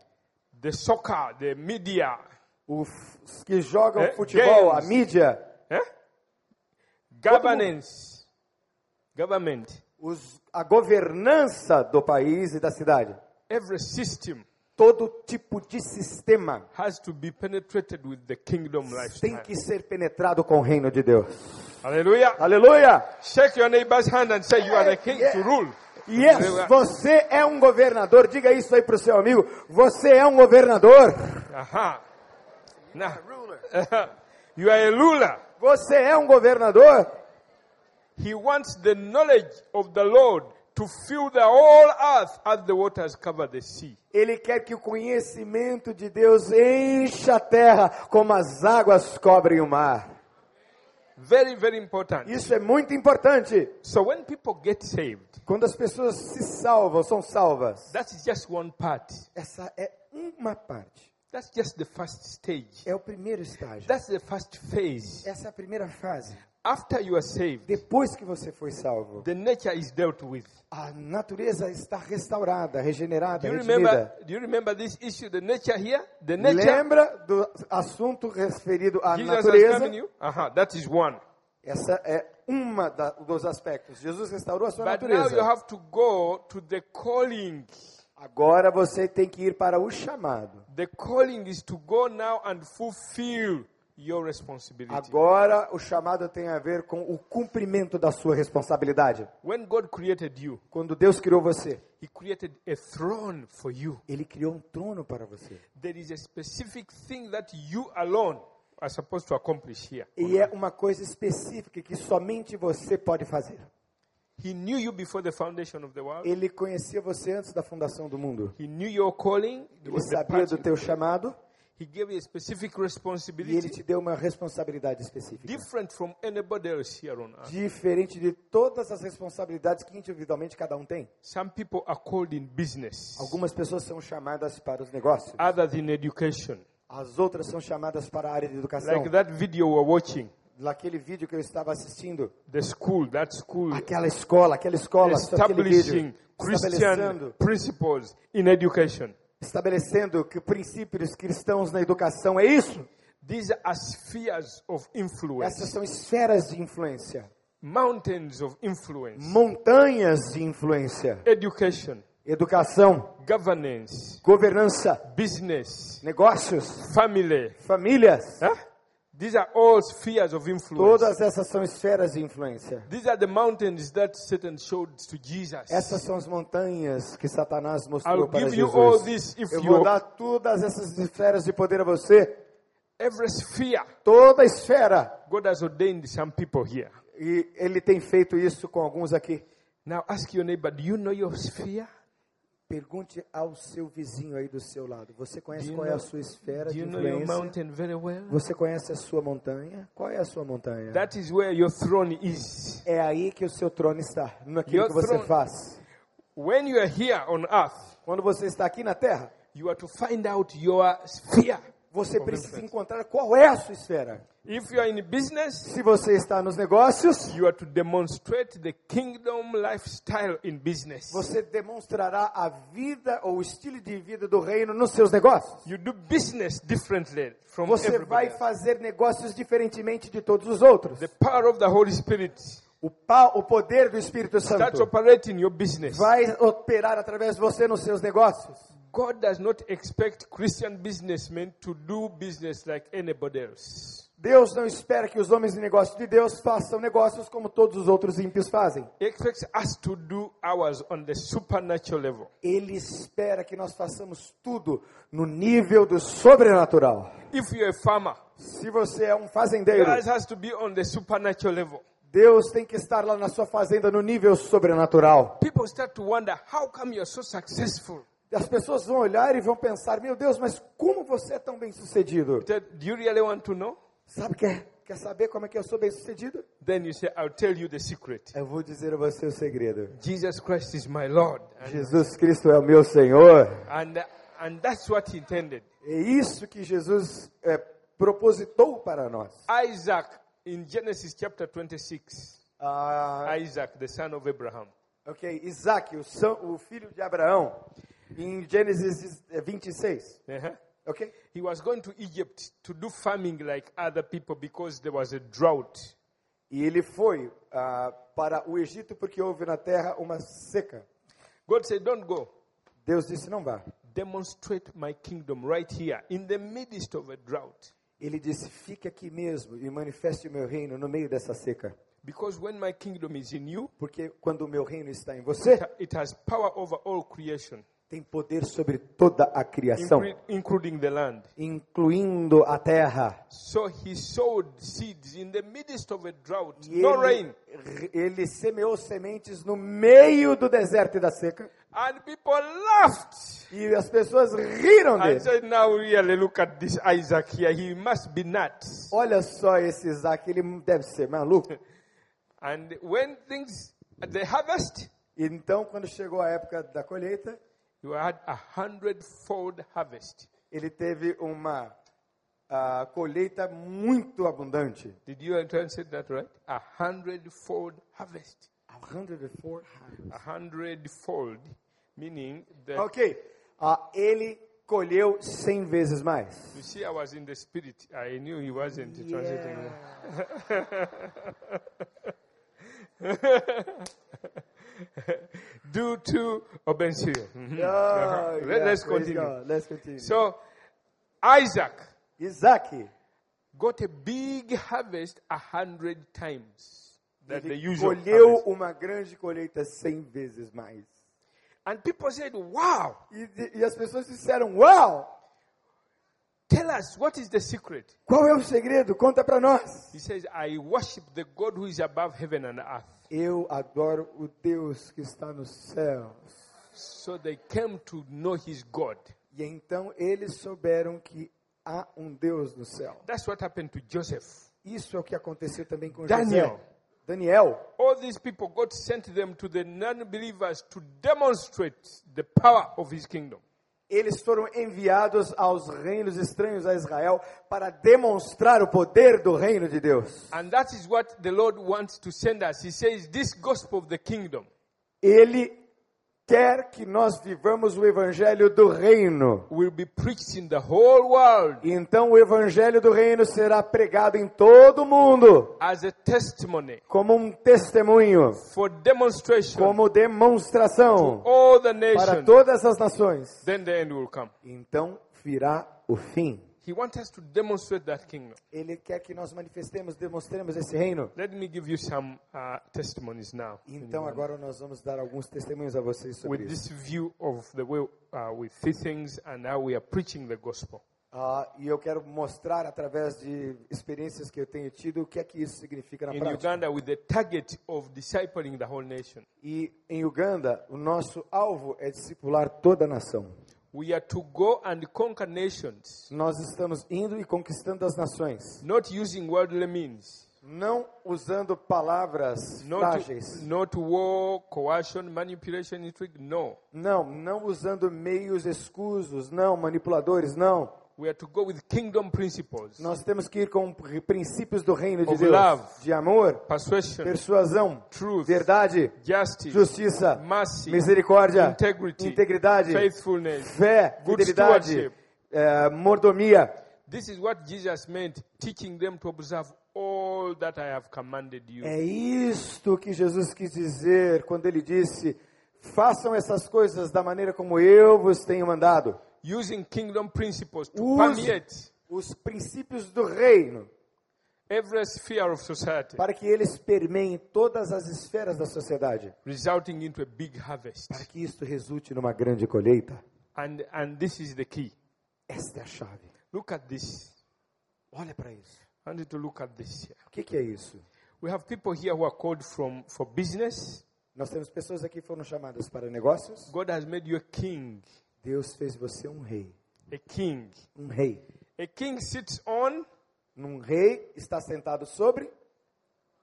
the soccer, the media, Os que jogam Eh, futebol, a games. mídia, eh? governance, government, os- a governança do país e da cidade. every system Todo tipo de sistema has to be penetrated with the kingdom tem que ser penetrado com o reino de Deus. Hallelujah. Aleluia! Shake your neighbor's hand and say, You are the king Yeah. to rule. Yes, você é um governador. Diga isso aí para o seu amigo. Você é um governador. Aha. Now, you are a ruler. Você é um governador. He wants the knowledge of the Lord to fill the whole earth as the waters cover the sea. Ele quer que o conhecimento de Deus encha a terra como as águas cobrem o mar. Very, very important. Isso é muito importante. So when people get saved, Quando as pessoas se salvam, são salvas. that is just one part. Essa é uma parte. That's just the first stage. É o primeiro estágio. That's the first phase. Essa é a primeira fase. After you are saved, Depois que você foi salvo, the nature is dealt with. a natureza está restaurada, regenerada, Do you redimida. remember? Do you remember this issue? The nature here. The nature. Lembra do assunto referido à Jesus natureza? you. Uh-huh, that is one. Essa é uma da, dos aspectos. Jesus restaurou a sua But now you natureza. have to go to the calling. Agora você tem que ir para o chamado. The calling is to go now and fulfill your responsibility. Agora o chamado tem a ver com o cumprimento da sua responsabilidade. When God created you, Quando Deus criou você, He created a throne for you. Ele criou um trono para você. There is a specific thing that you alone are supposed to accomplish here. E é uma coisa específica que somente você pode fazer. He knew you before the foundation of the world. Ele conhecia você antes da fundação do mundo. He knew your calling. Ele sabia do teu chamado He gave you a specific e ele responsibility te deu uma responsabilidade específica. different from anybody else here on earth. Diferente de todas as responsabilidades que individualmente cada um tem. Some people are called in business, Algumas pessoas são chamadas para os negócios, others in education. as outras são chamadas para a área de educação. Like that video we're watching, Naquele vídeo que eu estava assistindo, the school, that school aquela escola, aquela escola, aquele vídeo, establishing Christian principles in education. Estabelecendo que princípios cristãos na educação é isso. These are spheres of influence, Essas são esferas de influência, mountains of influence, montanhas de influência, education, educação, governance, governança, business, negócios, family. famílias. Huh? These are all spheres of influence. Todas essas são esferas de influência. These are the mountains that Satan showed to Jesus. Essas são as montanhas que Satanás mostrou I'll para give you all Jesus. this if Eu vou dar todas essas esferas de poder a você. every sphere. Toda esfera. God has ordained some people here. E ele tem feito isso com alguns aqui. Now ask your neighbor, do you know your sphere? Pergunte ao seu vizinho aí do seu lado. Você conhece qual é a know- sua esfera de know influência? well? Você conhece a sua montanha? Qual é a sua montanha? That is where your throne is. É aí que o seu trono está, naquilo Your que você throne- faz. When you are here on earth, Quando você está aqui na terra, you are to find out your sphere. Você precisa encontrar qual é a sua esfera. If you are in business, Se você está nos negócios, you are to demonstrate the kingdom lifestyle in business. você demonstrará a vida ou o estilo de vida do reino nos seus negócios. You do business differently from Você vai fazer negócios diferentemente de todos os outros. The power of the Holy Spirit O, o poder do Espírito Santo operating your business. vai operar através de você nos seus negócios. God does not expect Christian businessmen to do business like anybody else. Deus não espera que os homens de negócio de Deus façam negócios como todos os outros ímpios fazem. Ele espera que nós façamos tudo no nível do sobrenatural. Farmer, Se você é um fazendeiro. Deus tem que estar lá na sua fazenda no nível sobrenatural. People start to wonder, how come you're so successful? As pessoas vão olhar e vão pensar: Meu Deus, mas como você é tão bem sucedido? Do you really want to know? Sabe, quer, quer saber como é que eu sou bem sucedido? Then you say, I'll tell you the secret. Eu vou dizer a você o segredo. Jesus Christ is my Lord. And, Jesus Cristo é o meu Senhor. and, and that's what he intended. É isso que Jesus é, propositou para nós. Isaac, in Genesis chapter 26, Ah, Isaac, the son of Abraham, ok, Isaac, o, são- o filho de Abraão, em Gênesis eh, 26. uh-huh, Ok? he was going to Egypt to do farming like other people because there was a drought. E ele foi ah, para o Egito porque houve na terra uma seca. God said, Don't go. Deus disse: Não vá. Demonstrate my kingdom right here in the midst of a drought. Ele disse: Fique aqui mesmo e manifeste o meu reino no meio dessa seca. Because when my kingdom is in you, Porque quando o meu reino está em você, it has power over all creation, tem poder sobre toda a criação, inclu- including the land. incluindo a terra. So he sowed seeds in the midst of a drought, E no ele, rain. ele semeou sementes no meio do deserto e da seca. And people laughed. E as pessoas riram I dele. said, now really look at this Isaac here. He must be nuts. Olha só esse Isaac, ele deve ser maluco. And when things, at the harvest, Então, quando chegou a época da colheita, you had a hundredfold harvest. ele teve uma ah, colheita muito abundante. Did you translate that right? A hundredfold harvest. 104 A hundredfold, meaning that, Ok. Ah, ele colheu 100 vezes mais. you see, I was in the spirit. I knew he wasn't translating it. Due to Obensier. Mhm. Ah, Uh-huh. Let, yeah, let's continue. God. Let's continue. So, Isaac Isaac, got a big harvest a hundred times than the usual colheu harvest. uma grande colheita 100 vezes mais. And people said, wow, E, e as pessoas disseram: Uau! Tell us what is the secret? Qual é o segredo? Conta para nós. He says, I worship the God who is above heaven and earth. Eu adoro o Deus que está no céu. So they came to know his God. E então eles souberam que há um Deus no céu. That's what happened to Joseph. Isso é o que aconteceu também com Daniel. José. Daniel. All these people, God sent them to the non believers to demonstrate the power of his kingdom. Eles foram enviados aos reinos estranhos a Israel para demonstrar o poder do reino de Deus. And that is what the Lord wants to send us. He says, This gospel of the kingdom Ele quer que nós vivamos o evangelho do reino. will be preached in the whole world Então o evangelho do reino será pregado em todo o mundo as a testimony como um testemunho, for demonstration como demonstração all the para todas as nações. Then the end will come. Então virá o fim. He wants us to demonstrate that kingdom. Ele quer que nós manifestemos, demonstremos esse reino. Let me give you some uh, testimonies now. Então agora nós vamos dar alguns testemunhos a vocês sobre With isso. this view of the way uh, we see things and how we are preaching the gospel. Ah, e eu quero mostrar através de experiências que eu tenho tido o que é que isso significa na In prática. Uganda, with the target of discipling the whole nation, E em Uganda, o nosso alvo é discipular toda a nação. We are to go and conquer nations, Nós estamos indo e conquistando as nações, not using worldly means, não usando palavras not, frágeis. not war, coercion, manipulation, intrigue. No. Não, não usando meios escusos, não, manipuladores, não. We are to go with kingdom principles, Nós temos que ir com princípios do reino de Of Deus, love. de amor, persuasion, persuasão, truth, verdade, justice, justiça, mercy, misericórdia, integrity, integridade, faithfulness. fé, good fidelidade, eh, mordomia. This is what Jesus meant, teaching them to observe all that I have commanded you. É isto que Jesus quis dizer quando ele disse: façam essas coisas da maneira como eu vos tenho mandado. Using kingdom principles to Use permeate os princípios do reino every sphere of society, para que eles permeiem todas as esferas da sociedade, resulting into a big harvest. para que isto resulte numa grande colheita. And, and this is the key. Esta é a chave. Look at this. Olha para isso. I you to look at this. O que, que é isso? We have people here who are called from for business. Nós temos pessoas aqui que foram chamadas para negócios. God has made you a king. Deus fez você um rei. A king. Um rei. A king sits on Um rei está sentado sobre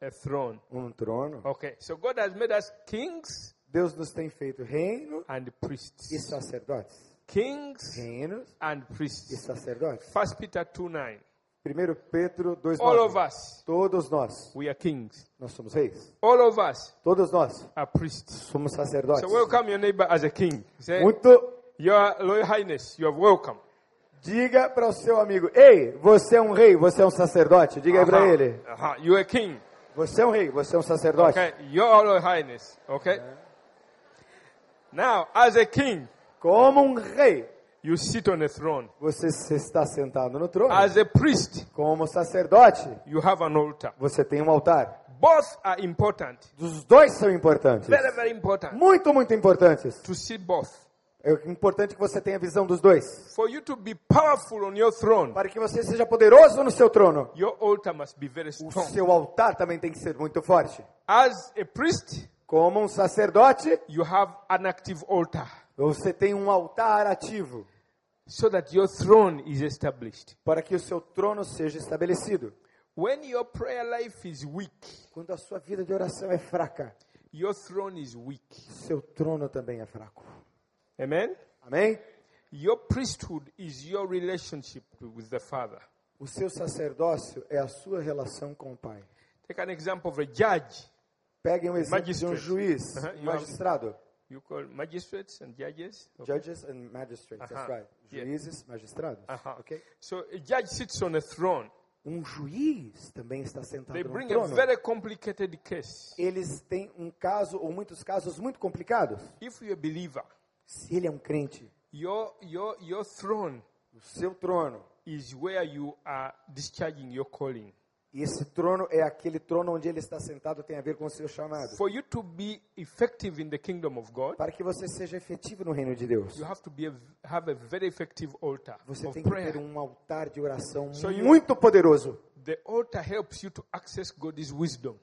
a throne. um trono. Okay, so God has made us kings Deus nos tem feito reino and priests. e sacerdotes. Kings Reinos and e priests. sacerdotes. First Peter 2 9. 1 Pedro 2, All of us, Todos nós, we are kings. nós somos reis. All of us Todos nós are priests. somos sacerdotes. So welcome your neighbor as a king. Say, Muito Your Royal Highness, you are welcome. diga para o seu amigo: Ei, você é um rei, você é um sacerdote. Diga aí para Uh-huh. ele: Uh-huh. You are king. Você é um rei, você é um sacerdote. Okay, your Royal Highness. Okay. Now, as a king, Como um rei, you sit on a throne. você está sentado no trono. As a priest, Como sacerdote, you have an altar. você tem um altar. Both are important. Os dois são importantes. Very, very important. Muito, muito importantes. To see both. É importante que você tenha visão dos dois. For you to be powerful on your throne, Para que você seja poderoso no seu trono, o seu altar também tem que ser muito forte. Priest, Como um sacerdote, você tem um altar ativo so para que o seu trono seja estabelecido. Weak, Quando a sua vida de oração é fraca, seu trono também é fraco. Amen? Amém? Your priesthood is your relationship with the Father. O seu sacerdócio é a sua relação com o Pai. Take an example of a judge. Peguem um exemplo de um Magistrate. juiz, you have- magistrado. You call magistrates and judges. Okay. Judges and magistrates, that's Uh-huh. right. Yeah. Juízes, magistrados. Uh-huh. ok? So a judge sits on a throne. Um juiz também está sentado They no bring a trono. very complicated case. Eles têm um caso, ou muitos casos muito complicados. If you're a believer, Se ele é um crente, your, your, your throne o seu trono, is where you are discharging your calling. e esse trono é aquele trono onde ele está sentado, tem a ver com o seu chamado. For you to be effective in the kingdom of God, Para que você seja efetivo no reino de Deus, you have to be a, have a very effective altar você tem que ter prayer. um altar de oração So you- muito poderoso. The altar helps you to access God's wisdom.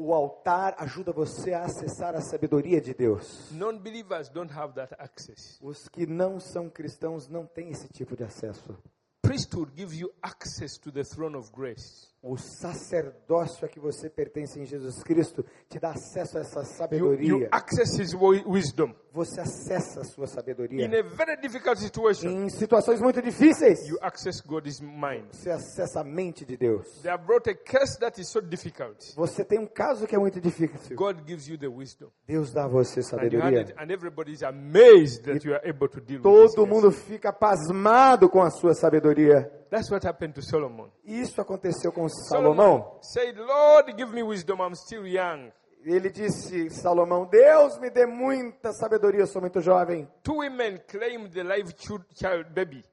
O altar ajuda você a acessar a sabedoria de Deus. Non-believers don't have that access. Os que não são cristãos não têm esse tipo de acesso. Priesthood gives you access to the throne of grace. O sacerdócio a que você pertence em Jesus Cristo te dá acesso a essa You, sabedoria. you access His wi- wisdom. Você acessa a sua sabedoria. In a very difficult situation, Em situações muito difíceis, you access God's mind. você acessa a mente de Deus. They have brought a case that is so difficult. Você tem um caso que é muito difícil. God gives you the wisdom. Deus dá a você you sabedoria. and everybody is amazed that you are able to deal Todo mundo fica pasmado com a sua sabedoria. That's what happened to Solomon. Isso aconteceu com Salomão. said, Lord, give me wisdom. I'm still young. Ele disse, Salomão, Deus me dê muita sabedoria, eu sou muito jovem. Two women claimed the live child baby.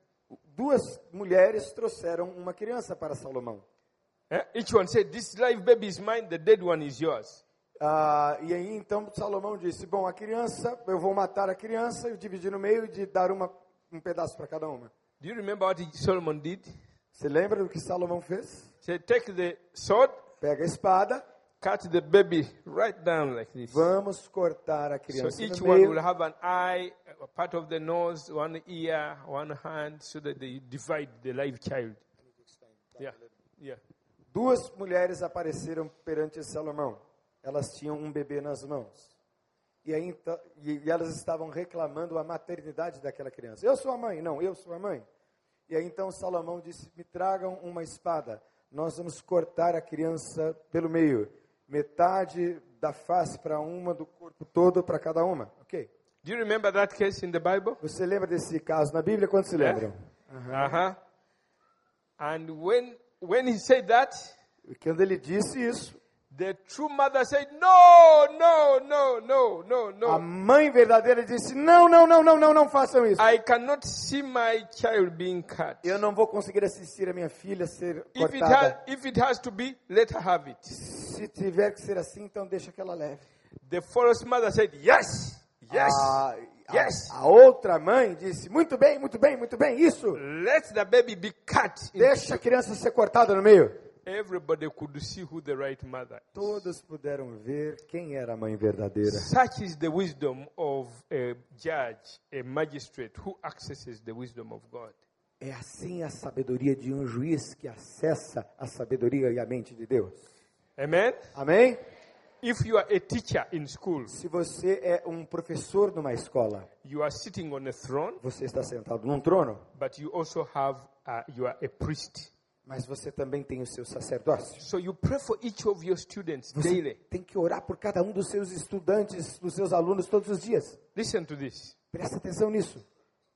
Duas mulheres trouxeram uma criança para Salomão. Eh? Each one said, This live baby is mine, the dead one is yours. Ah, e aí então Salomão disse, bom, a criança, eu vou matar a criança e dividir no meio e de dar uma, um pedaço para cada uma. Do you remember what Solomon did? Você lembra do que Salomão fez? He said, Take the sword, Pega a espada, cut the baby right down like this. vamos cortar a So criança each no one meio. will have an eye, a part of the nose, one ear, one hand, so that they divide the live child. Yeah, yeah. Duas mulheres apareceram perante Salomão. Elas tinham um bebê nas mãos. E, aí, então, e elas estavam reclamando a maternidade daquela criança. Eu sou a mãe. Não, eu sou a mãe. E aí então Salomão disse, me tragam uma espada. Nós vamos cortar a criança pelo meio. Metade da face para uma, do corpo todo para cada uma. Ok. Do you remember that case in the Bible? Você lembra desse caso na Bíblia? Quantos se lembram? Uh huh. And when when he said that, Quando ele disse isso, The true mother said, No, no, no, no, no, A no. mãe verdadeira disse: Não, não, não, não, não, não façam isso. I cannot see my child being cut. Eu não vou conseguir assistir a minha filha ser If it, has, cortada. if it has to be, let her have it. Se tiver que ser assim, então deixa que ela leve. The first mother said, Yes, yes, A, a- yes. a outra mãe disse: Muito bem, muito bem, muito bem, isso. Let the baby be cut. Deixa a criança ser cortada no meio. Everybody could see who the right mother is. Todos puderam ver quem era a mãe verdadeira. Such is the wisdom of a judge, a magistrate who accesses the wisdom of God. É assim a sabedoria de um juiz que acessa a sabedoria e a mente de Deus. Amen? Amém? If you are a teacher in school, Se você é um professor numa escola, you are sitting on a throne, você está sentado num trono, but you also have, uh, you are a priest. Mas você também tem o seu sacerdócio. So you pray for each of your students Você daily. tem que orar por cada um dos seus estudantes, dos seus alunos todos os dias. Listen to this. Presta atenção nisso.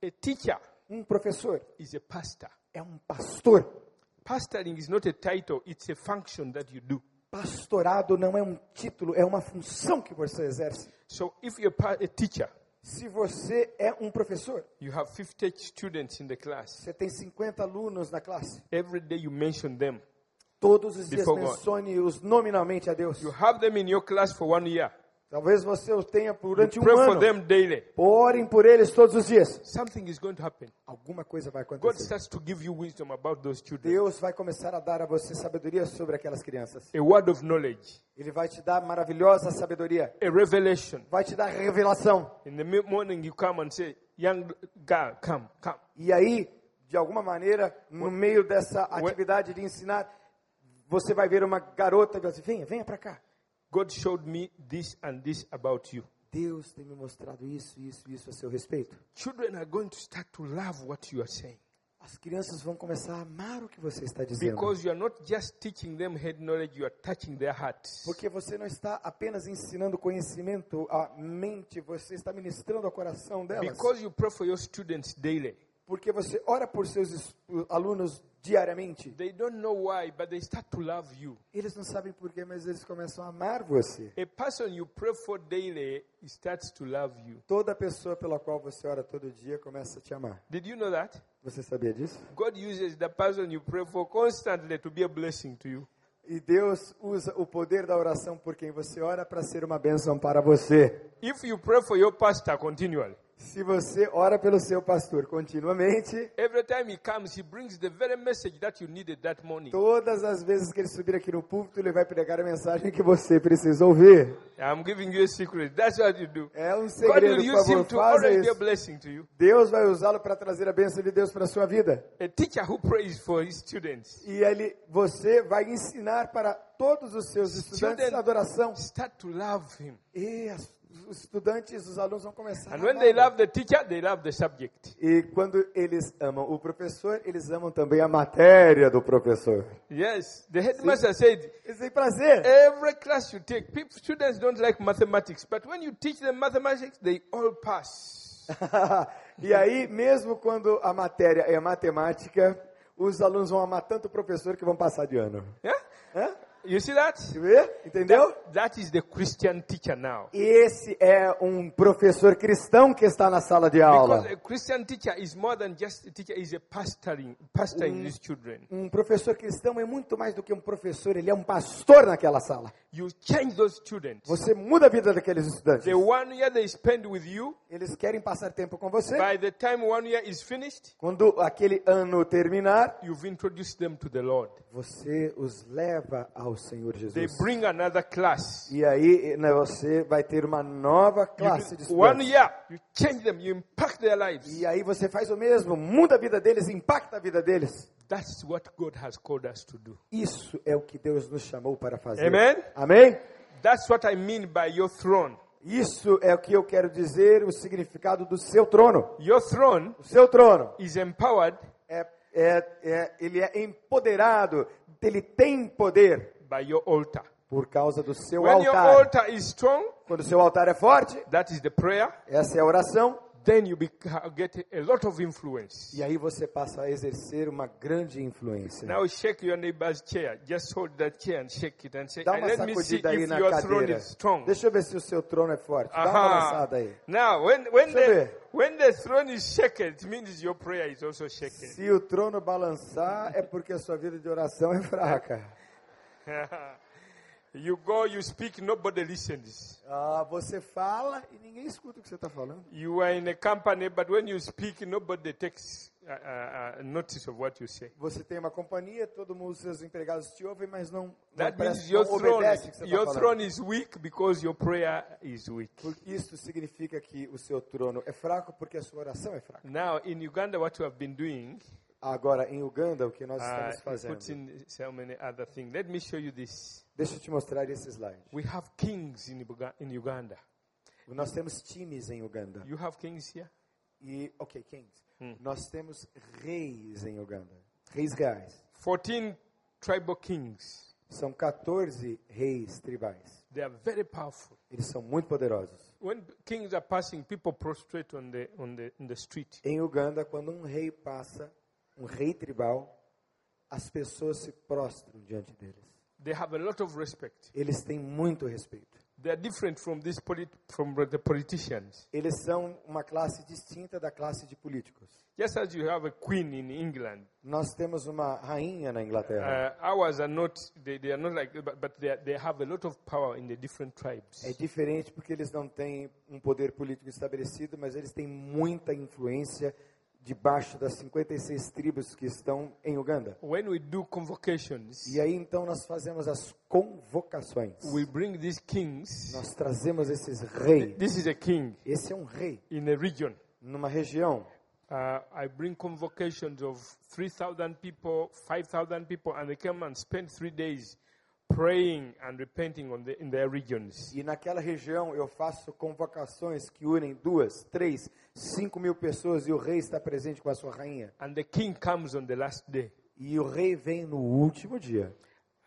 A teacher Um professor is a pastor. é um pastor. Pastoring is not a title, it's a function that you do. Pastorado não é um título, é uma função que você exerce. So if you're a teacher, Se você é um professor, you have 50 students in the class. você tem 50 alunos na classe. Every day you mention them. Todos os dias mencione-os nominalmente a Deus. You have them in your class for one year. Talvez você os tenha durante You um pray for ano. them daily. Orem por eles todos os dias. Something is going to happen. Alguma coisa vai God acontecer. starts to give you wisdom about those children. Deus vai começar a dar a você sabedoria sobre aquelas crianças. A word of knowledge, Ele vai te dar maravilhosa sabedoria. a revelation. Vai te dar revelação. In the morning, you come and say, Young girl, come, come. E aí, de alguma maneira, no meio dessa atividade de ensinar, você vai ver uma garota e vai dizer, venha, venha para cá. God showed me this and this about you. Deus tem me mostrado isso, isso, isso a seu respeito. Children are going to start to love what you are saying. As crianças vão começar a amar o que você está dizendo. Because you are not just teaching them head knowledge, you are touching their hearts. Porque você não está apenas ensinando conhecimento à mente, você está ministrando ao coração delas. Because you pray for your students daily. Porque você ora por seus alunos diariamente. They don't know why, but they start to love you. Eles não sabem porquê, mas eles começam a amar você. A person you pray for daily starts to love you. Toda pessoa pela qual você ora todo dia começa a te amar. Did you know that? Você sabia disso? God uses the person you pray for constantly to be a blessing to you. E Deus usa o poder da oração por quem você ora para ser uma bênção para você. If you pray for your pastor continually, Se você ora pelo seu pastor continuamente, every time he comes, he brings the very message that you needed that morning. todas as vezes que ele subir aqui no púlpito, ele vai pregar a mensagem que você precisa ouvir. I'm giving you a secret. That's what you do. É um God segredo, will por favor, faça isso. Deus vai usá-lo para trazer a bênção de Deus para a sua vida. A teacher who prays for his students E ele, você vai ensinar para todos os seus estudantes a adoração. start to love him. E as- os estudantes, os alunos vão começar And a when they love the teacher, they love the subject. E quando eles amam o professor, eles amam também a matéria do professor. Yes, the headmaster said, Eles têm prazer. every class you take, people, students don't like mathematics, but when you teach them mathematics, they all pass. e aí, mesmo quando a matéria é matemática, os alunos vão amar tanto o professor que vão passar de ano. Yeah? Hã? You see that? Vê? Entendeu? That, that is the Christian teacher now. Esse é um professor cristão que está na sala de Because aula. a Christian teacher is more than just a teacher, is a pastoring, pastoring these children. Um professor cristão é muito mais do que um professor, ele é um pastor naquela sala. You change those students. Você muda a vida daqueles estudantes. The one year they spend with you, Eles querem passar tempo com você. by the time one year is finished, Quando aquele ano terminar, you've introduced them to the Lord. você os leva ao Senhor They Jesus. bring another class. E aí né, você vai ter uma nova classe de one estudantes. year, you change them, you impact their lives. E aí você faz o mesmo, muda a vida deles, impacta a vida deles. That's what God has called us to do. Isso é o que Deus nos chamou para fazer. Amen? Amém? That's what I mean by your throne. Isso é o que eu quero dizer, o significado do seu trono. Your throne O seu trono is empowered é, é, é, ele é empoderado, ele tem poder by your altar. por causa do seu When your altar. altar is strong, Quando o seu altar é forte, that is the prayer. essa é a oração. then you get a lot of influence. E aí você passa a exercer uma grande influência. Now shake your neighbor's chair. Just hold that chair and shake it and say, Dá "And uma let me see aí if na your throne cadeira. is strong. Deixa eu ver se o seu trono é forte. Dá uma Aha. balançada aí. Now, when, when, the, ver. when the throne is shaken, it means your prayer is also shaken. Se o trono balançar, é porque a sua vida de oração é fraca. you go, you speak, nobody listens. Ah, você fala e ninguém escuta o que você está falando. You are in a company, but when you speak, nobody takes uh, uh, uh, notice of what you say. Você tem uma companhia, todo mundo, seus empregados te ouvem, mas não, não, That means presta, your não throne, obedece que your falando. throne is weak because your prayer is weak. Porque Isso significa que o seu trono é fraco porque a sua oração é fraca. Now, in Uganda, what you have been doing, Agora, em Uganda, o que nós uh, estamos fazendo? puts in so many other things. Let me show you this. Deixa eu te mostrar esse slide. We have kings in, in Uganda. Nós temos times em Uganda. You have kings here? E, ok, kings. Nós temos reis em Uganda. Reis reais. 14 tribal kings. São 14 reis tribais. They are very powerful. Eles são muito poderosos. When kings are passing, people prostrate on the, on the, in the street. Em Uganda, quando um rei passa, um rei tribal, as pessoas se prostram diante deles. They have a lot of respect. Eles têm muito respeito. They are different from, this from the politicians. Eles são uma classe distinta da classe de políticos. Just as you have a queen in England, Nós temos uma rainha na Inglaterra. uh, ours are not, they, they are not like, but, but they, they have a lot of power in the different tribes. É diferente porque eles não têm um poder político estabelecido, mas eles têm muita influência debaixo das 56 tribos que estão em Uganda. When we do convocations, E aí então nós fazemos as convocações. we bring these kings. Nós trazemos esses reis. This is a king Esse é um rei in a region. numa região. Uh, I bring convocations of 3,000 people, 5,000 people, and they come and spend three days praying and repenting on the, in their regions. E naquela região eu faço convocações que unem duas, três, cinco mil pessoas e o rei está presente com a sua rainha. And the king comes on the last day. E o rei vem no último dia.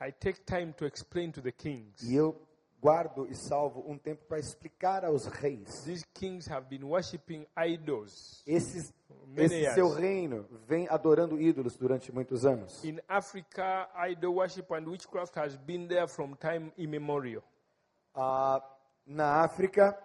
I take time to explain to the kings. E eu guardo e salvo um tempo para explicar aos reis. These kings have been worshipping idols. Esses, esse seu reino vem adorando ídolos durante muitos anos. In Africa, idol worship and witchcraft has been there from time immemorial. Ah, na África,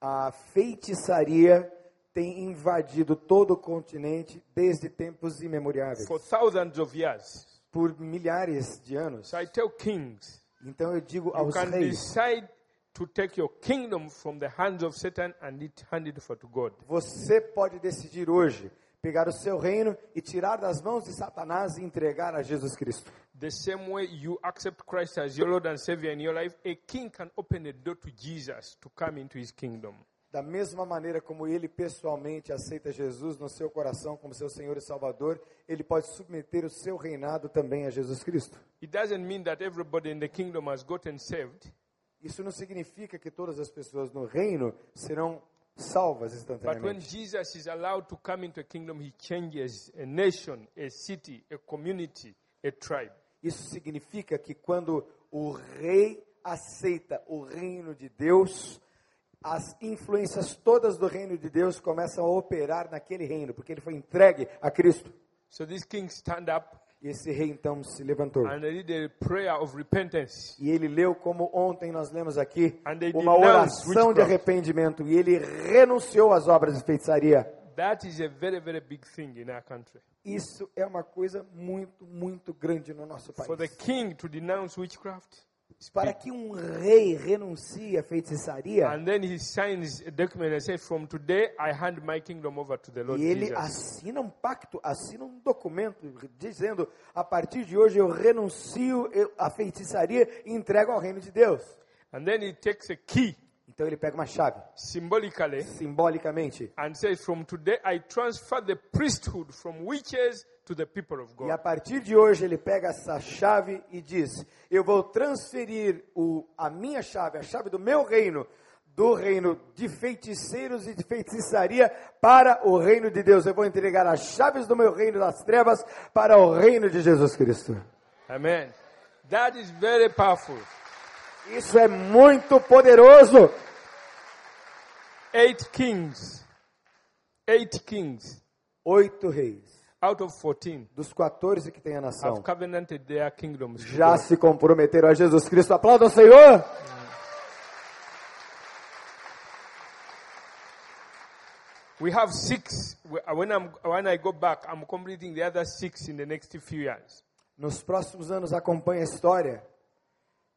a feitiçaria tem invadido todo o continente desde tempos imemoriáveis. For thousands of years. Por milhares de anos. So I tell kings, Então eu digo aos reis, decide to take your kingdom from the hands of Satan and it, hand it over to God. você pode decidir hoje pegar o seu reino e tirar das mãos de Satanás e entregar a Jesus Cristo. The same way you accept Christ as your Lord and Savior in your life, a king can open a door to Jesus to come into his kingdom. Da mesma maneira como ele pessoalmente aceita Jesus no seu coração como seu Senhor e Salvador, ele pode submeter o seu reinado também a Jesus Cristo. It doesn't mean that everybody in the kingdom has gotten saved, Isso não significa que todas as pessoas no reino serão salvas but when instantaneamente. Jesus is allowed to come into a kingdom, he changes a nation, a city, a community, a tribe. Isso significa que quando o rei aceita o reino de Deus, as influências todas do reino de Deus começam a operar naquele reino, porque ele foi entregue a Cristo. So these kings stand up esse rei então se levantou. and they did a prayer of repentance. E ele leu como ontem nós lemos aqui, uma oração de arrependimento. E ele renunciou às obras de feitiçaria. That is a very, very big thing in our country. Isso é uma coisa muito, muito grande no nosso For the país. king to denounce witchcraft, Para que um rei renuncie à feitiçaria, and then he signs a document and says, From today, I hand my kingdom over to the Lord e ele Jesus. assina um pacto, assina um documento dizendo: a partir de hoje eu renuncio à feitiçaria e entrego ao reino de Deus. And then he takes a key, Então ele pega uma chave, symbolically, simbolicamente, and says, From today, I transfer the priesthood from witches to the people of E a partir de hoje ele pega essa chave e diz: Eu vou transferir o, a minha chave, a chave do meu reino, do reino de feiticeiros e de feitiçaria para o reino de Deus. Eu vou entregar as chaves do meu reino das trevas para o reino de Jesus Cristo. Amen. That is very powerful. Isso é muito poderoso. Eight kings eight kings Oito reis out of 14 dos 14 que tem a nação have covenanted their kingdoms. já God. se comprometeram a Jesus Cristo. Aplauda o Senhor. We have six. When, I'm, when I go back, I'm completing the other six in the next few years. Nos próximos anos, acompanhe a história.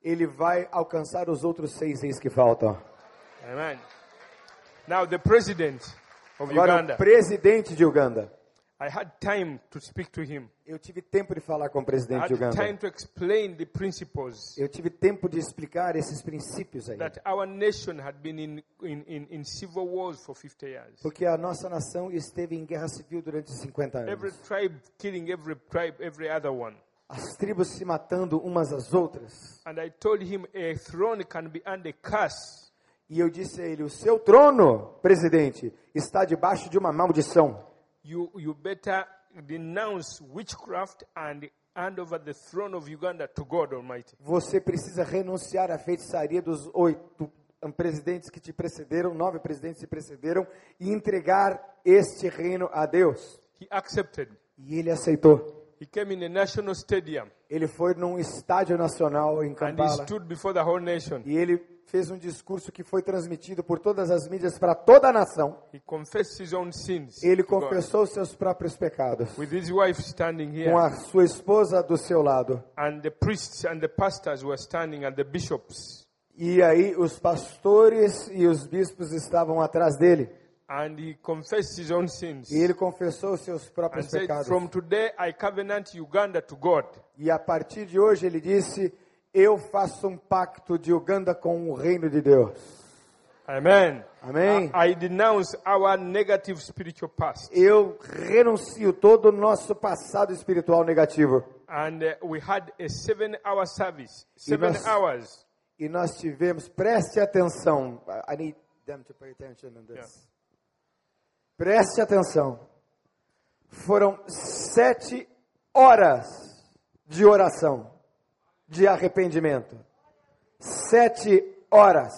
Ele vai alcançar os outros seis reis que faltam. Amen. Now, the president of Agora, Uganda, o presidente de Uganda. I had time to speak to him. Eu tive tempo de falar com o I presidente Uganda. time to explain the principles Eu tive tempo de explicar esses princípios aí. that our nation had been in, in, in, in civil wars for 50 years. Porque a nossa nação esteve em guerra civil durante 50 Every anos. tribe killing every tribe, every other one. As tribos se matando umas às outras. And I told him a throne can be under curse. E eu disse a ele: O seu trono, presidente, está debaixo de uma maldição. You, you better denounce witchcraft and hand over the throne of Uganda to God Almighty. Você precisa renunciar à feitiçaria dos oito presidentes que te precederam, nove presidentes que te precederam, e entregar este reino a Deus. He accepted. E ele aceitou. He came in a national stadium Ele foi num estádio nacional em and he Kampala. stood before the whole nation. E ele fez um discurso que foi transmitido por todas as mídias para toda a nação. Ele God. confessou seus próprios pecados. Here, Com a sua esposa do seu lado. and and and. E aí os pastores e os bispos estavam atrás dele. And he confessed his own sins. E ele confessou os seus And próprios said, pecados. From today I covenant Uganda to God. E a partir de hoje ele disse: Eu faço um pacto de Uganda com o reino de Deus. Amen. Amém. I, I denounce our negative spiritual past. Eu renuncio todo o nosso passado espiritual negativo. And uh, we had a seven hour service. Seven must- hours. E nós tivemos, preste atenção. I need them to pay attention on this. Yeah. Preste atenção. Foram sete horas de oração, de arrependimento. Sete horas.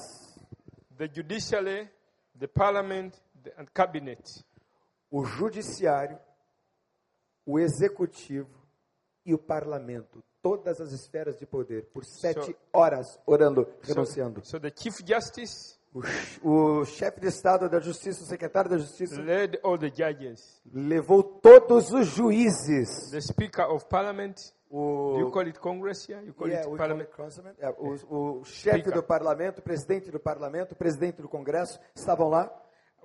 The judiciary, the parliament, the, and cabinet. O judiciário, o executivo e o parlamento, todas as esferas de poder, por sete So- horas orando, So, renunciando. so the chief justice O, o chefe de Estado da Justiça, o secretário da Justiça, led all the judges. levou todos os juízes. The speaker of parliament. Do you O, call it Congress here? You call Yeah, it call parliament? it Councilman. É, o, o chefe do parlamento, o presidente do parlamento, o presidente do Congresso estavam lá.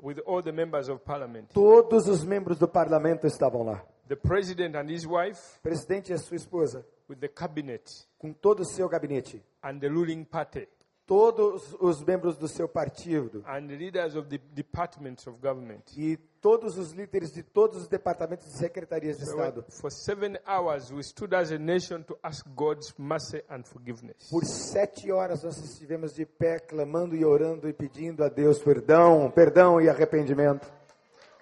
With all the members of parliament. Todos os membros do parlamento estavam lá. The president and his wife. O presidente e sua esposa, With the cabinet. com todo o seu gabinete. And the ruling party. Todos os membros do seu partido. And the leaders of the departments of government. E todos os líderes de todos os departamentos e secretarias de Estado. Por sete horas nós estivemos de pé, clamando e orando e pedindo a Deus perdão, perdão e arrependimento.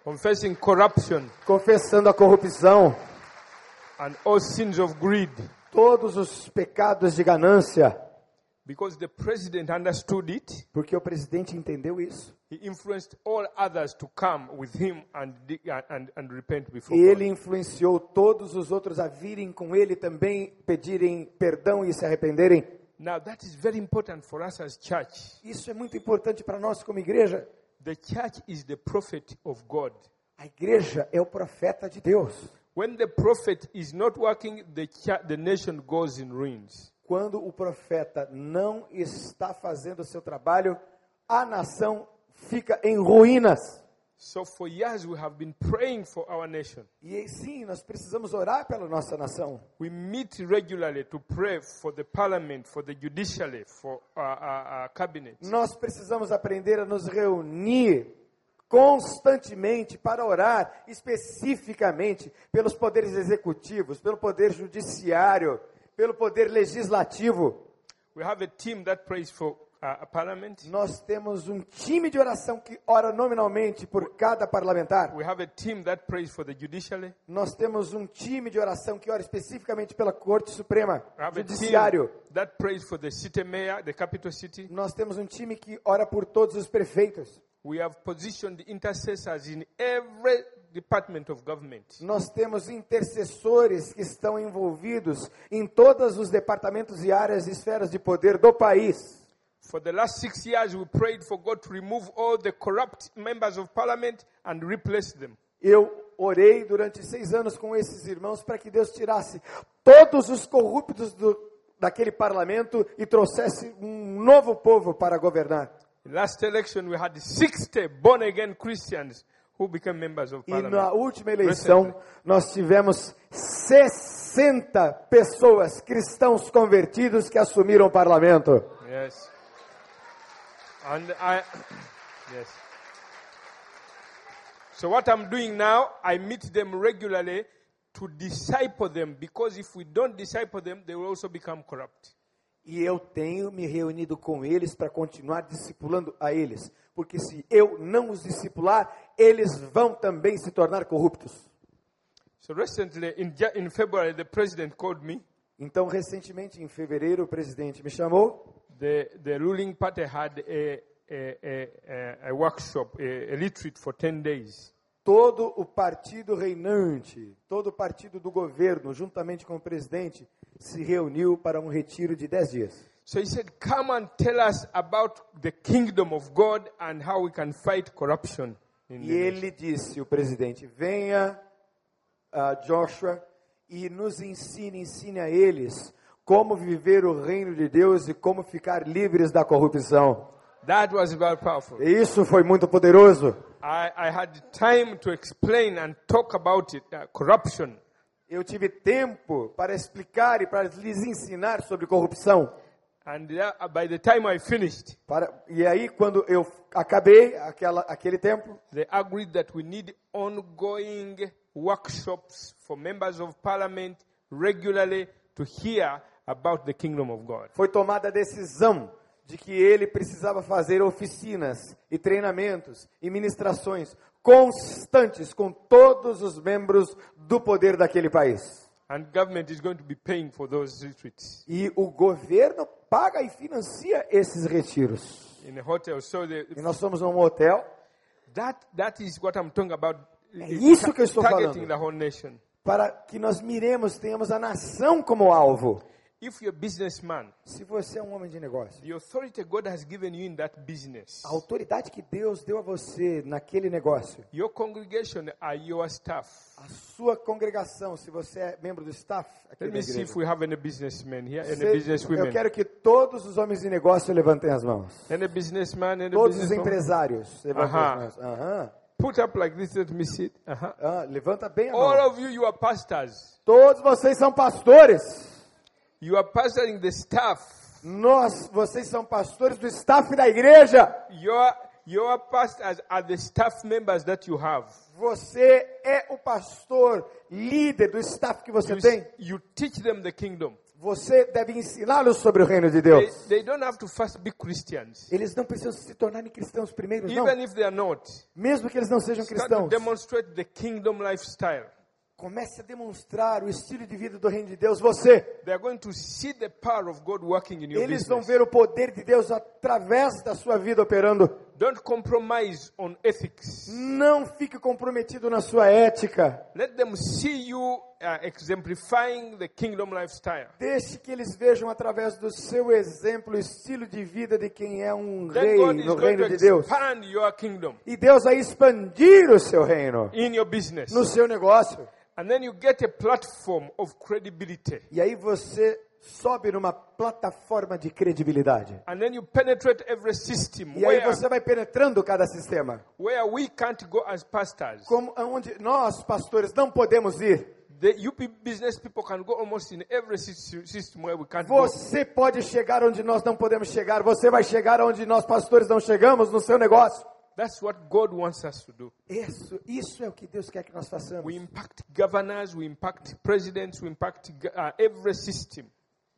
Confessing corruption Confessando a corrupção, and all sins of greed. todos os pecados de ganância. Because the president understood it, Porque o presidente entendeu isso. he influenced all others to come with him and, di- and, and repent before E ele influenciou todos os outros a virem com ele também, pedirem perdão e se arrependerem. Now, that is very important for us as church. Isso é muito importante para nós como igreja. The church is the prophet of God. A igreja é o profeta de Deus. When the prophet is not working, the, cha- the nation goes in ruins. Quando o profeta não está fazendo o seu trabalho, a nação fica em ruínas. So, for years, we have been praying for our nation. E sim, nós precisamos orar pela nossa nação. We meet regularly to pray for the parliament, for the judiciary, for our, our, our cabinet. Nós precisamos aprender a nos reunir constantemente para orar especificamente pelos poderes executivos, pelo poder judiciário, pelo poder legislativo. We have a team that prays for uh. Nós temos um time de oração que ora nominalmente por cada parlamentar. We have a team that prays for the judiciary. Nós temos um time de oração que ora especificamente pela Corte Suprema, Judiciário. that prays for the city mayor, the capital city. Nós temos um time que ora por todos os prefeitos. we have positioned intercessors in every department of government. Nós temos intercessores que estão envolvidos em todos os departamentos e áreas e esferas de poder do país. For the last six years, we prayed for God to remove all the corrupt members of parliament and replace them. Eu orei durante seis anos com esses irmãos para que Deus tirasse todos os corruptos do, daquele parlamento e trouxesse um novo povo para governar. In last election, we had 60 born again Christians E na última eleição, nós tivemos 60 pessoas, cristãos convertidos, que assumiram o parlamento. Yes. And I, yes. So what I'm doing now, I meet them regularly to disciple them because if we don't disciple them, they will also become corrupt. E eu tenho me reunido com eles para continuar discipulando a eles. Porque se eu não os discipular, eles vão também se tornar corruptos. So recently, in, in February, the president called me. Então, recentemente, em fevereiro, o presidente me chamou. The, the ruling party had a, a, a, a, workshop, a, a retreat for 10 days. Todo o partido reinante, todo o partido do governo, juntamente com o presidente, se reuniu para um retiro de 10 dias. So he said, E the nation." ele disse, o presidente, venha, ah, Joshua, e nos ensine, ensine a eles como viver o reino de Deus e como ficar livres da corrupção. That was very powerful. E isso foi muito poderoso. I, I had time to explain and talk about it, uh, corruption. Eu tive tempo para explicar e para lhes ensinar sobre corrupção. And uh, by the time I finished, Para, e aí, quando eu acabei aquela, aquele tempo, they agreed that we need ongoing workshops for members of parliament regularly to hear about the kingdom of God. foi tomada a decisão de que ele precisava fazer oficinas e treinamentos e ministrações constantes com todos os membros do poder daquele país. And government is going to be paying for those retreats E o governo paga e financia esses retiros. In a hotel. So the, E nós somos um hotel that, that is what I'm talking about. É isso que eu estou falando. the whole nation. para que nós miremos, tenhamos a nação como alvo. If you're a businessman, Se você é um homem de negócio, the authority God has given you in that business, a autoridade que Deus deu a você naquele negócio, your congregation are your staff. a sua congregação, se você é membro do staff aqui Let me see if we have any businessmen here, any eu businesswomen, quero que todos os homens de negócio levantem as mãos. any businessman, any Todos os empresários levantem Aham. as mãos. Aham. Put up like this, let me see. Uh-huh. Ah, levanta bem a All mão. of you, you are pastors. Todos vocês são pastores. You are pastoring the staff. Nós, vocês são pastores do staff da igreja. Your, your pastors are the staff members that you have. Você é o pastor líder do staff que você You, tem. you teach them the kingdom. Você deve ensiná-los sobre o reino de They, Deus. they don't have to first be Christians. Eles não precisam se tornarem cristãos primeiro, não. Even if they are not, Mesmo que eles não sejam cristãos. demonstrate the kingdom lifestyle. Comece a demonstrar o estilo de vida do reino de Deus. Você. Eles vão ver o poder de Deus através da sua vida operando. Don't compromise on ethics. Não fique comprometido na sua ética. Let them see you uh, exemplifying the kingdom lifestyle. Deixe que eles vejam através do seu exemplo o estilo de vida de quem é um Then rei God is no going reino to de Deus. expand your kingdom E Deus vai expandir o seu reino in your business. no seu negócio. And then you get a platform of credibility. E aí você sobe numa plataforma de credibilidade. And then you penetrate every system E aí where, você vai penetrando cada sistema. where we can't go as pastors. Como onde nós, pastores, não podemos ir. The UP business people can go almost in every sys- system where we can't go. Você pode chegar onde nós não podemos chegar. Você vai chegar onde nós, pastores, não chegamos no seu negócio. That's what God wants us to do. Isso, isso é o que Deus quer que nós façamos. We impact governors, we impact presidents, we impact uh, every system.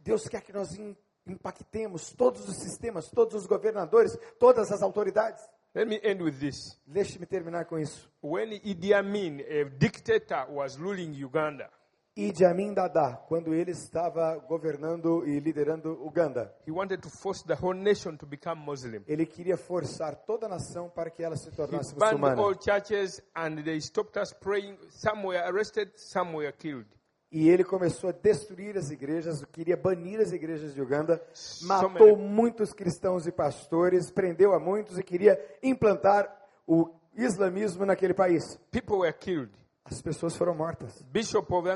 Deus quer que nós im- impactemos todos os sistemas, todos os governadores, todas as autoridades. Let me end with this. Deixe-me terminar com isso. When Idi Amin, a dictator, was ruling Uganda, Idi Amin Dada, quando ele estava governando e liderando Uganda. He wanted to force the whole nation to become Muslim. Ele queria forçar toda a nação para que ela se He tornasse banned muçulmana. all churches and they stopped us praying. Some were arrested, some were killed. E ele começou a destruir as igrejas, queria banir as igrejas de Uganda, matou muitos cristãos e pastores, prendeu a muitos e queria implantar o islamismo naquele país. People were killed. As pessoas foram mortas. Bishop of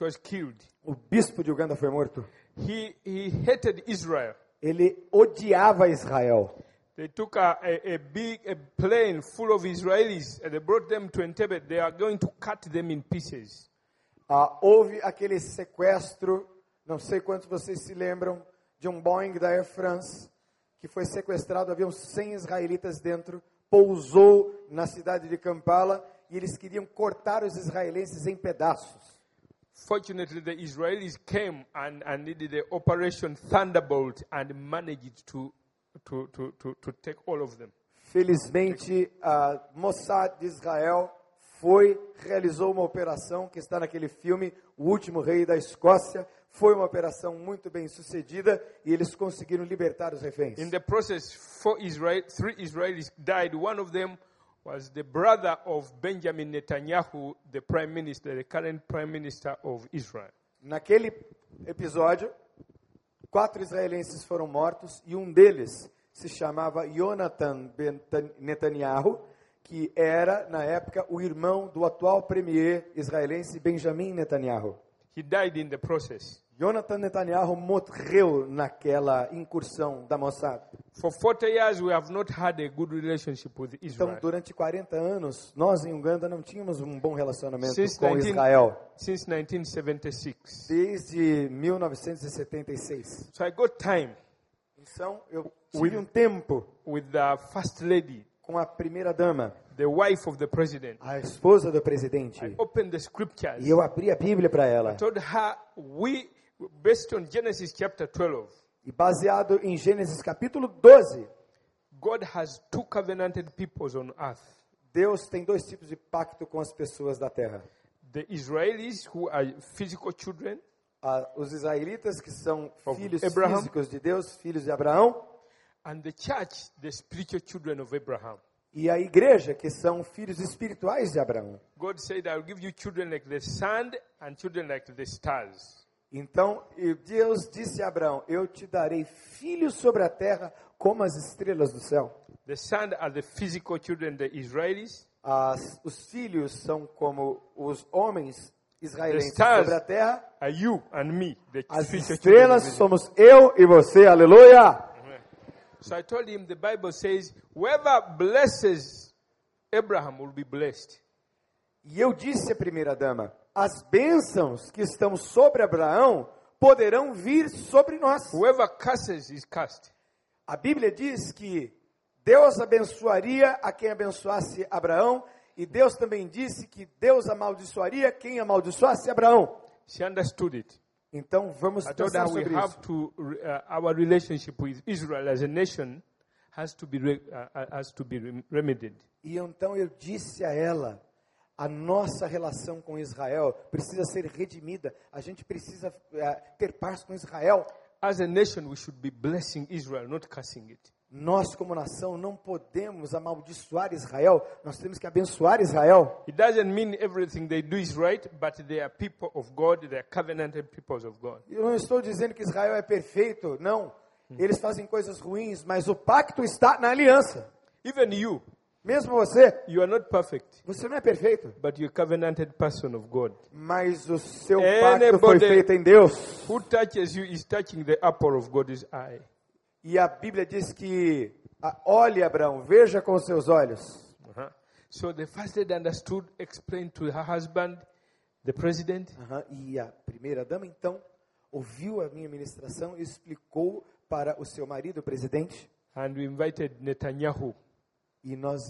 was killed. O bispo de Uganda foi morto. He, he hated Israel. Ele odiava Israel. They took a, a, a big a plane full of Israelis and they brought them to Entebbe. They are going to cut them in pieces. Ah, houve aquele sequestro, não sei quantos vocês se lembram, de um Boeing da Air France, que foi sequestrado, haviam 100 israelitas dentro, pousou na cidade de Kampala e eles queriam cortar os israelenses em pedaços. Fortunately, the Israelis came and, and did the Operation Thunderbolt and managed to, to, to, to, to take all of them. Felizmente, a Mossad de Israel foi, realizou uma operação que está naquele filme, O Último Rei da Escócia. Foi uma operação muito bem sucedida e eles conseguiram libertar os reféns. In the process, four Israel, three Israelis died. One of them was the brother of Benjamin Netanyahu, the prime minister, the current prime minister of Israel. Naquele episódio, quatro israelenses foram mortos e um deles se chamava Jonathan Netanyahu, que era, na época, o irmão do atual premier israelense Benjamin Netanyahu. He died in the process. Jonathan Netanyahu morreu naquela incursão da Mossad. For 40 years, we have not had a good relationship with Então, Israel. durante 40 anos, nós em Uganda não tínhamos um bom relacionamento Since com 19 Israel. Since 1976. Desde 1976. So I got time Então, eu tive um tempo with the first lady, com a primeira dama, the wife of the president. a esposa do presidente. I opened the scriptures. E eu abri a Bíblia para ela. told her we based on genesis chapter 12 E baseado em Gênesis capítulo 12, god has two covenanted peoples on earth Deus tem dois tipos de pacto com as pessoas da terra. the israelis who are physical children Ah, os israelitas, que são filhos Abraham. físicos de Deus, filhos de Abraão, e a igreja, que são filhos espirituais de Abraão. god said i'll give you children like the sand and children like the stars Então, Deus disse a Abraão: Eu te darei filhos sobre a terra como as estrelas do céu. the sand are the physical children the israelis As, os filhos são como os homens israelenses The stars. sobre a terra. are you and me the As estrelas somos eu e você. Aleluia! So i told him the bible says whoever blesses abraham will be blessed E eu disse à primeira dama: As bênçãos que estão sobre Abraão poderão vir sobre nós. whoever curses is cursed A Bíblia diz que Deus abençoaria a quem abençoasse Abraão, e Deus também disse que Deus amaldiçoaria quem amaldiçoasse Abraão. she understood it Então vamos pensar sobre have isso. to, uh, our relationship with Israel as a nation has to be, re- uh, has to be rem- remedied. E então eu disse a ela: a nossa relação com Israel precisa ser redimida. A gente precisa eh, ter paz com Israel. As a nation, we should be blessing Israel, not cursing it. Nós, como nação, não podemos amaldiçoar Israel, nós temos que abençoar Israel. It doesn't mean everything they do is right, but they are people of God, they are covenanted peoples of God. Eu não estou dizendo que Israel é perfeito, não. Eles fazem coisas ruins, mas o pacto está na aliança. Even you, Mesmo você, you are not perfect, você não é perfeito, but you're covenanted person of God. mas o seu pacto foi Anybody- feito em Deus. Who touches you is touching the apple of God's eye. E a Bíblia diz que, olhe Abraão, veja com seus olhos. Uh-huh. So the first lady understood, explained to her husband, the president, Aham, E a primeira dama, então, ouviu a minha ministração e explicou para o seu marido, o presidente, and we invited Netanyahu. e nós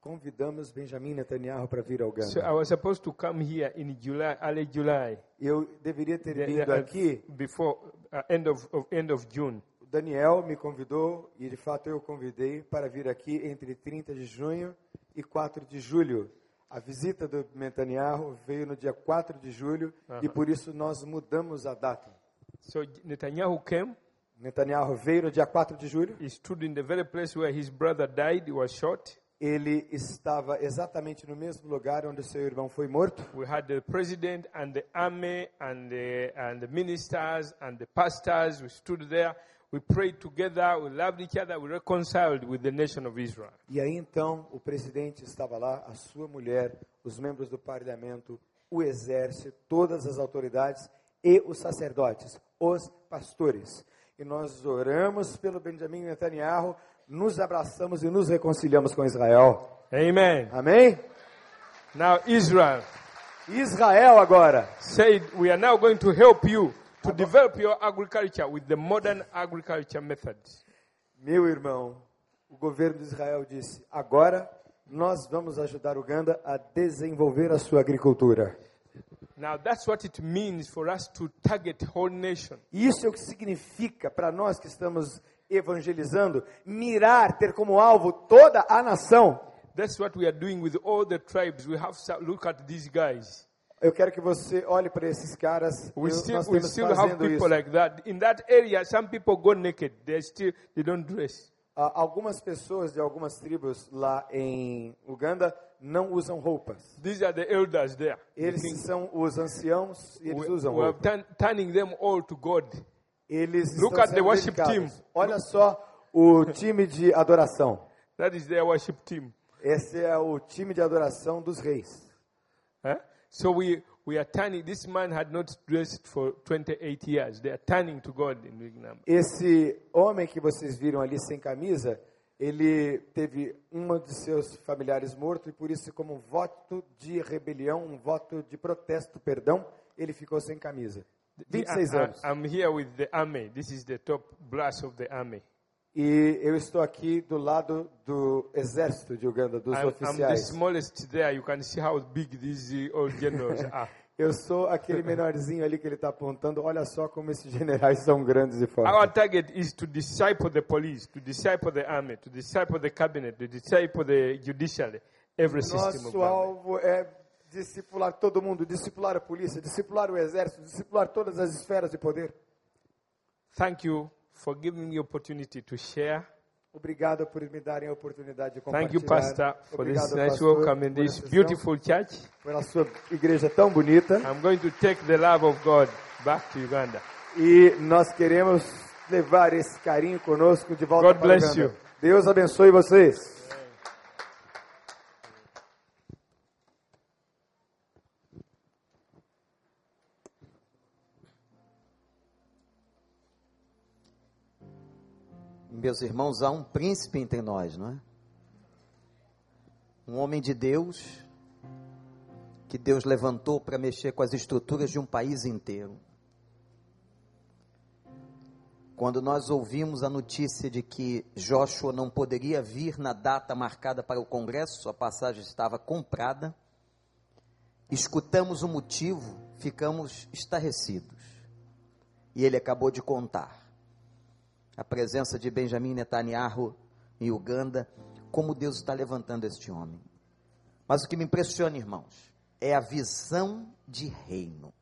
convidamos Benjamin Netanyahu para vir ao So Gana. I was supposed to come here in July, early July, Eu deveria ter the- vindo the- aqui, before uh, end of, of end of June. Daniel me convidou, e de fato eu o convidei para vir aqui entre 30 de junho e 4 de julho. A visita do Netanyahu veio no dia 4 de julho e por isso nós mudamos a data. So Netanyahu came. Netanyahu veio no dia 4 de julho. He stood in the very place where his brother died. He was shot. Ele estava exatamente no mesmo lugar onde seu irmão foi morto. We had the president and the army and the, and the ministers and the pastors. We stood there. We prayed together. We loved each other. We reconciled with the nation of Israel. E aí então o presidente estava lá, a sua mulher, os membros do parlamento, o exército, todas as autoridades e os sacerdotes, os pastores. E nós oramos pelo Benjamin Netanyahu, nos abraçamos e nos reconciliamos com Israel. Amen. Amém? Now Israel Israel agora said, we are now going to help you to develop your agriculture with the modern agriculture methods. Meu irmão, o governo de Israel disse: agora nós vamos ajudar Uganda a desenvolver a sua agricultura. Now that's what it means for us to target whole nation. Isso é o que significa para nós que estamos evangelizando, mirar, ter como alvo toda a nação. That's what we are doing with all the tribes. We have to look at these guys. Eu quero que você olhe para esses caras. We Eu- still, nós we still have people isso. like that. In that area, some people go naked. They still they don't dress. Ah, Algumas pessoas de algumas tribos lá em Uganda não usam roupas. These are the elders there. Eles são os anciãos e eles We, usam we are roupa. turn- turning them all to God. Eles Look at the worship dedicados. team. Olha só o time de adoração. That is their worship team. Esse é o time de adoração dos reis. Huh? So we, we are turning. This man had not dressed for 28 years. They are turning to God in Vietnam. Esse homem que vocês viram ali sem camisa, ele teve um de seus familiares morto e por isso, como voto de rebelião, um voto de protesto, perdão, ele ficou sem camisa. The- 26 I, anos. am here with the army. This is the top brass of the army. E eu estou aqui do lado do exército de Uganda, dos I'm, oficiais. Eu sou aquele menorzinho ali que ele está apontando. Olha só como esses generais são grandes e Our fortes. target is to disciple the police, to disciple the army, to disciple the cabinet, to disciple the judiciary, every system of Nosso alvo é discipular todo mundo, discipular a polícia, discipular o exército, discipular todas as esferas de poder. Thank you for giving me opportunity to share. Obrigado por me darem a oportunidade de compartilhar. Thank you, Pastor, for this Obrigado, nice pastor, welcome in this beautiful church. pela sua igreja tão bonita. I'm going to take the love of God back to Uganda. E nós queremos levar esse carinho conosco de volta God para bless Uganda. you. Deus abençoe vocês. Meus irmãos, há um príncipe entre nós, não é? Um homem de Deus que Deus levantou para mexer com as estruturas de um país inteiro. Quando nós ouvimos a notícia de que Joshua não poderia vir na data marcada para o congresso, sua passagem estava comprada, escutamos o motivo, ficamos estarrecidos. E ele acabou de contar a presença de Benjamin Netanyahu em Uganda, como Deus está levantando este homem. Mas o que me impressiona, irmãos, é a visão de reino.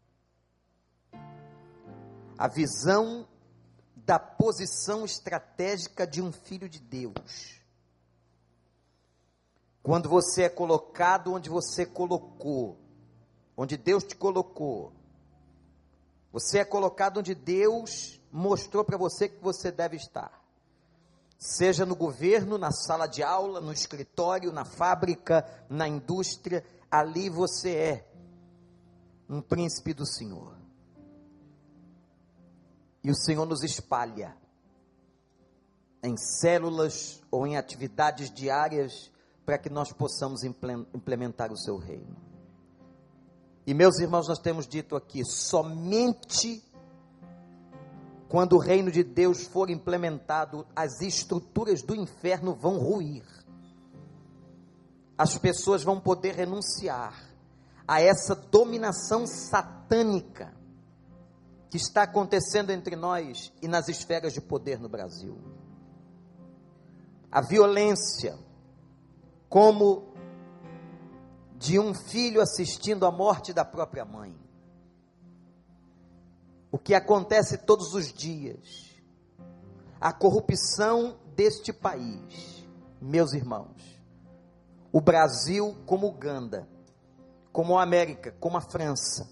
A visão da posição estratégica de um filho de Deus. Quando você é colocado onde você colocou, onde Deus te colocou, você é colocado onde Deus mostrou para você que você deve estar. Seja no governo, na sala de aula, no escritório, na fábrica, na indústria, ali você é um príncipe do Senhor. E o Senhor nos espalha em células ou em atividades diárias para que nós possamos imple- implementar o seu reino. E meus irmãos, nós temos dito aqui, somente quando o reino de Deus for implementado, as estruturas do inferno vão ruir. As pessoas vão poder renunciar a essa dominação satânica que está acontecendo entre nós e nas esferas de poder no Brasil. A violência, como de um filho assistindo à morte da própria mãe. O que acontece todos os dias. A corrupção deste país, meus irmãos. O Brasil como Uganda, como a América, como a França,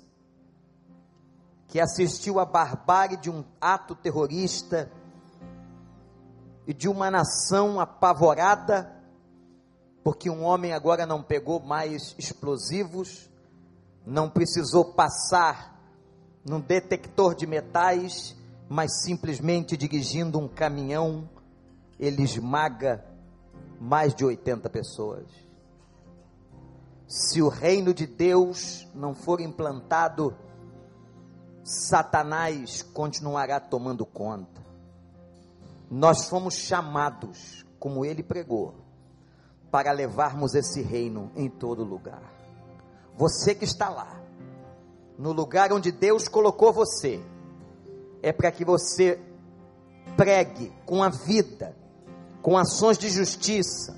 que assistiu à barbárie de um ato terrorista e de uma nação apavorada, porque um homem agora não pegou mais explosivos, não precisou passar num detector de metais, mas simplesmente dirigindo um caminhão, ele esmaga mais de 80 pessoas. Se o reino de Deus não for implantado, Satanás continuará tomando conta. Nós fomos chamados, como ele pregou, para levarmos esse reino em todo lugar. Você que está lá, no lugar onde Deus colocou você, é para que você pregue com a vida, com ações de justiça,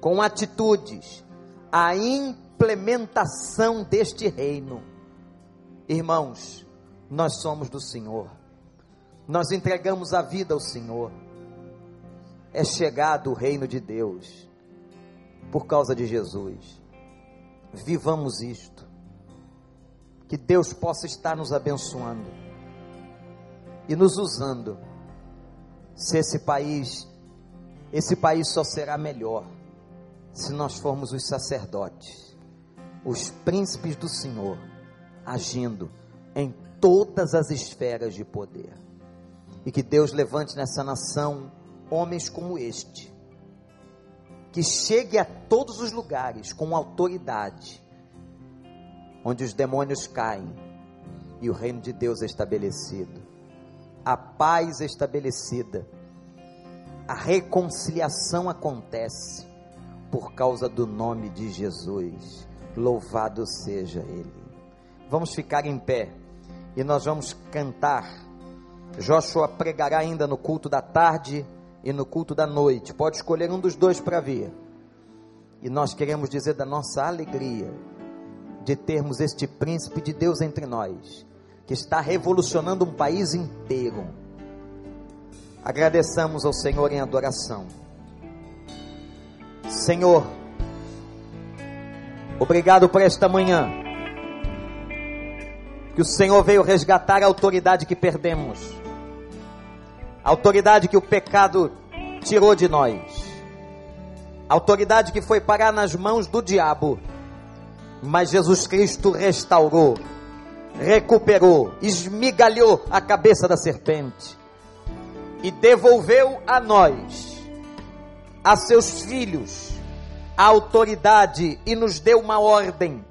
com atitudes, a implementação deste reino. Irmãos, nós somos do Senhor, nós entregamos a vida ao Senhor. É chegado o reino de Deus por causa de Jesus. Vivamos isto. Que Deus possa estar nos abençoando e nos usando. Se esse país, esse país só será melhor se nós formos os sacerdotes, os príncipes do Senhor, agindo em todas as esferas de poder. E que Deus levante nessa nação homens como este, que chegue a todos os lugares com autoridade, onde os demônios caem e o reino de Deus é estabelecido, a paz é estabelecida, a reconciliação acontece por causa do nome de Jesus. Louvado seja Ele. Vamos ficar em pé e nós vamos cantar. Joshua pregará ainda no culto da tarde e no culto da noite. Pode escolher um dos dois para vir. E nós queremos dizer da nossa alegria de termos este príncipe de Deus entre nós, que está revolucionando um país inteiro. Agradeçamos ao Senhor em adoração. Senhor, obrigado por esta manhã. Que o Senhor veio resgatar a autoridade que perdemos autoridade que o pecado tirou de nós, autoridade que foi parar nas mãos do diabo, mas Jesus Cristo restaurou, recuperou, esmigalhou a cabeça da serpente e devolveu a nós, a seus filhos, a autoridade e nos deu uma ordem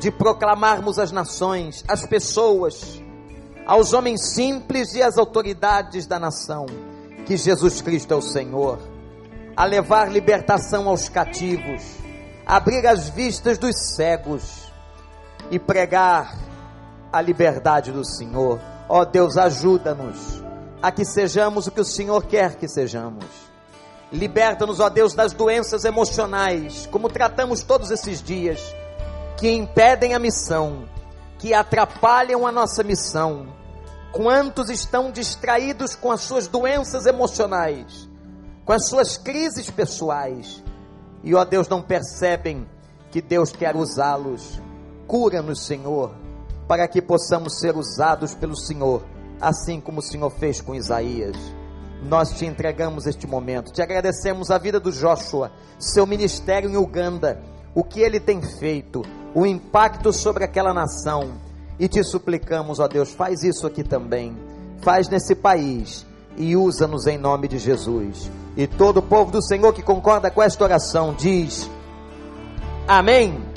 de proclamarmos às nações, às pessoas, aos homens simples e às autoridades da nação que Jesus Cristo é o Senhor, a levar libertação aos cativos, abrir as vistas dos cegos e pregar a liberdade do Senhor. Ó oh Deus, ajuda-nos a que sejamos o que o Senhor quer que sejamos. Liberta-nos, ó Deus, das doenças emocionais, como tratamos todos esses dias, que impedem a missão, que atrapalham a nossa missão Quantos estão distraídos com as suas doenças emocionais, com as suas crises pessoais, e ó Deus, não percebem que Deus quer usá-los. Cura-nos, Senhor, para que possamos ser usados pelo Senhor, assim como o Senhor fez com Isaías. Nós te entregamos este momento, te agradecemos a vida do Joshua, seu ministério em Uganda, o que ele tem feito, o impacto sobre aquela nação e te suplicamos, ó Deus, faz isso aqui também. Faz nesse país e usa-nos em nome de Jesus. E todo o povo do Senhor que concorda com esta oração diz: Amém.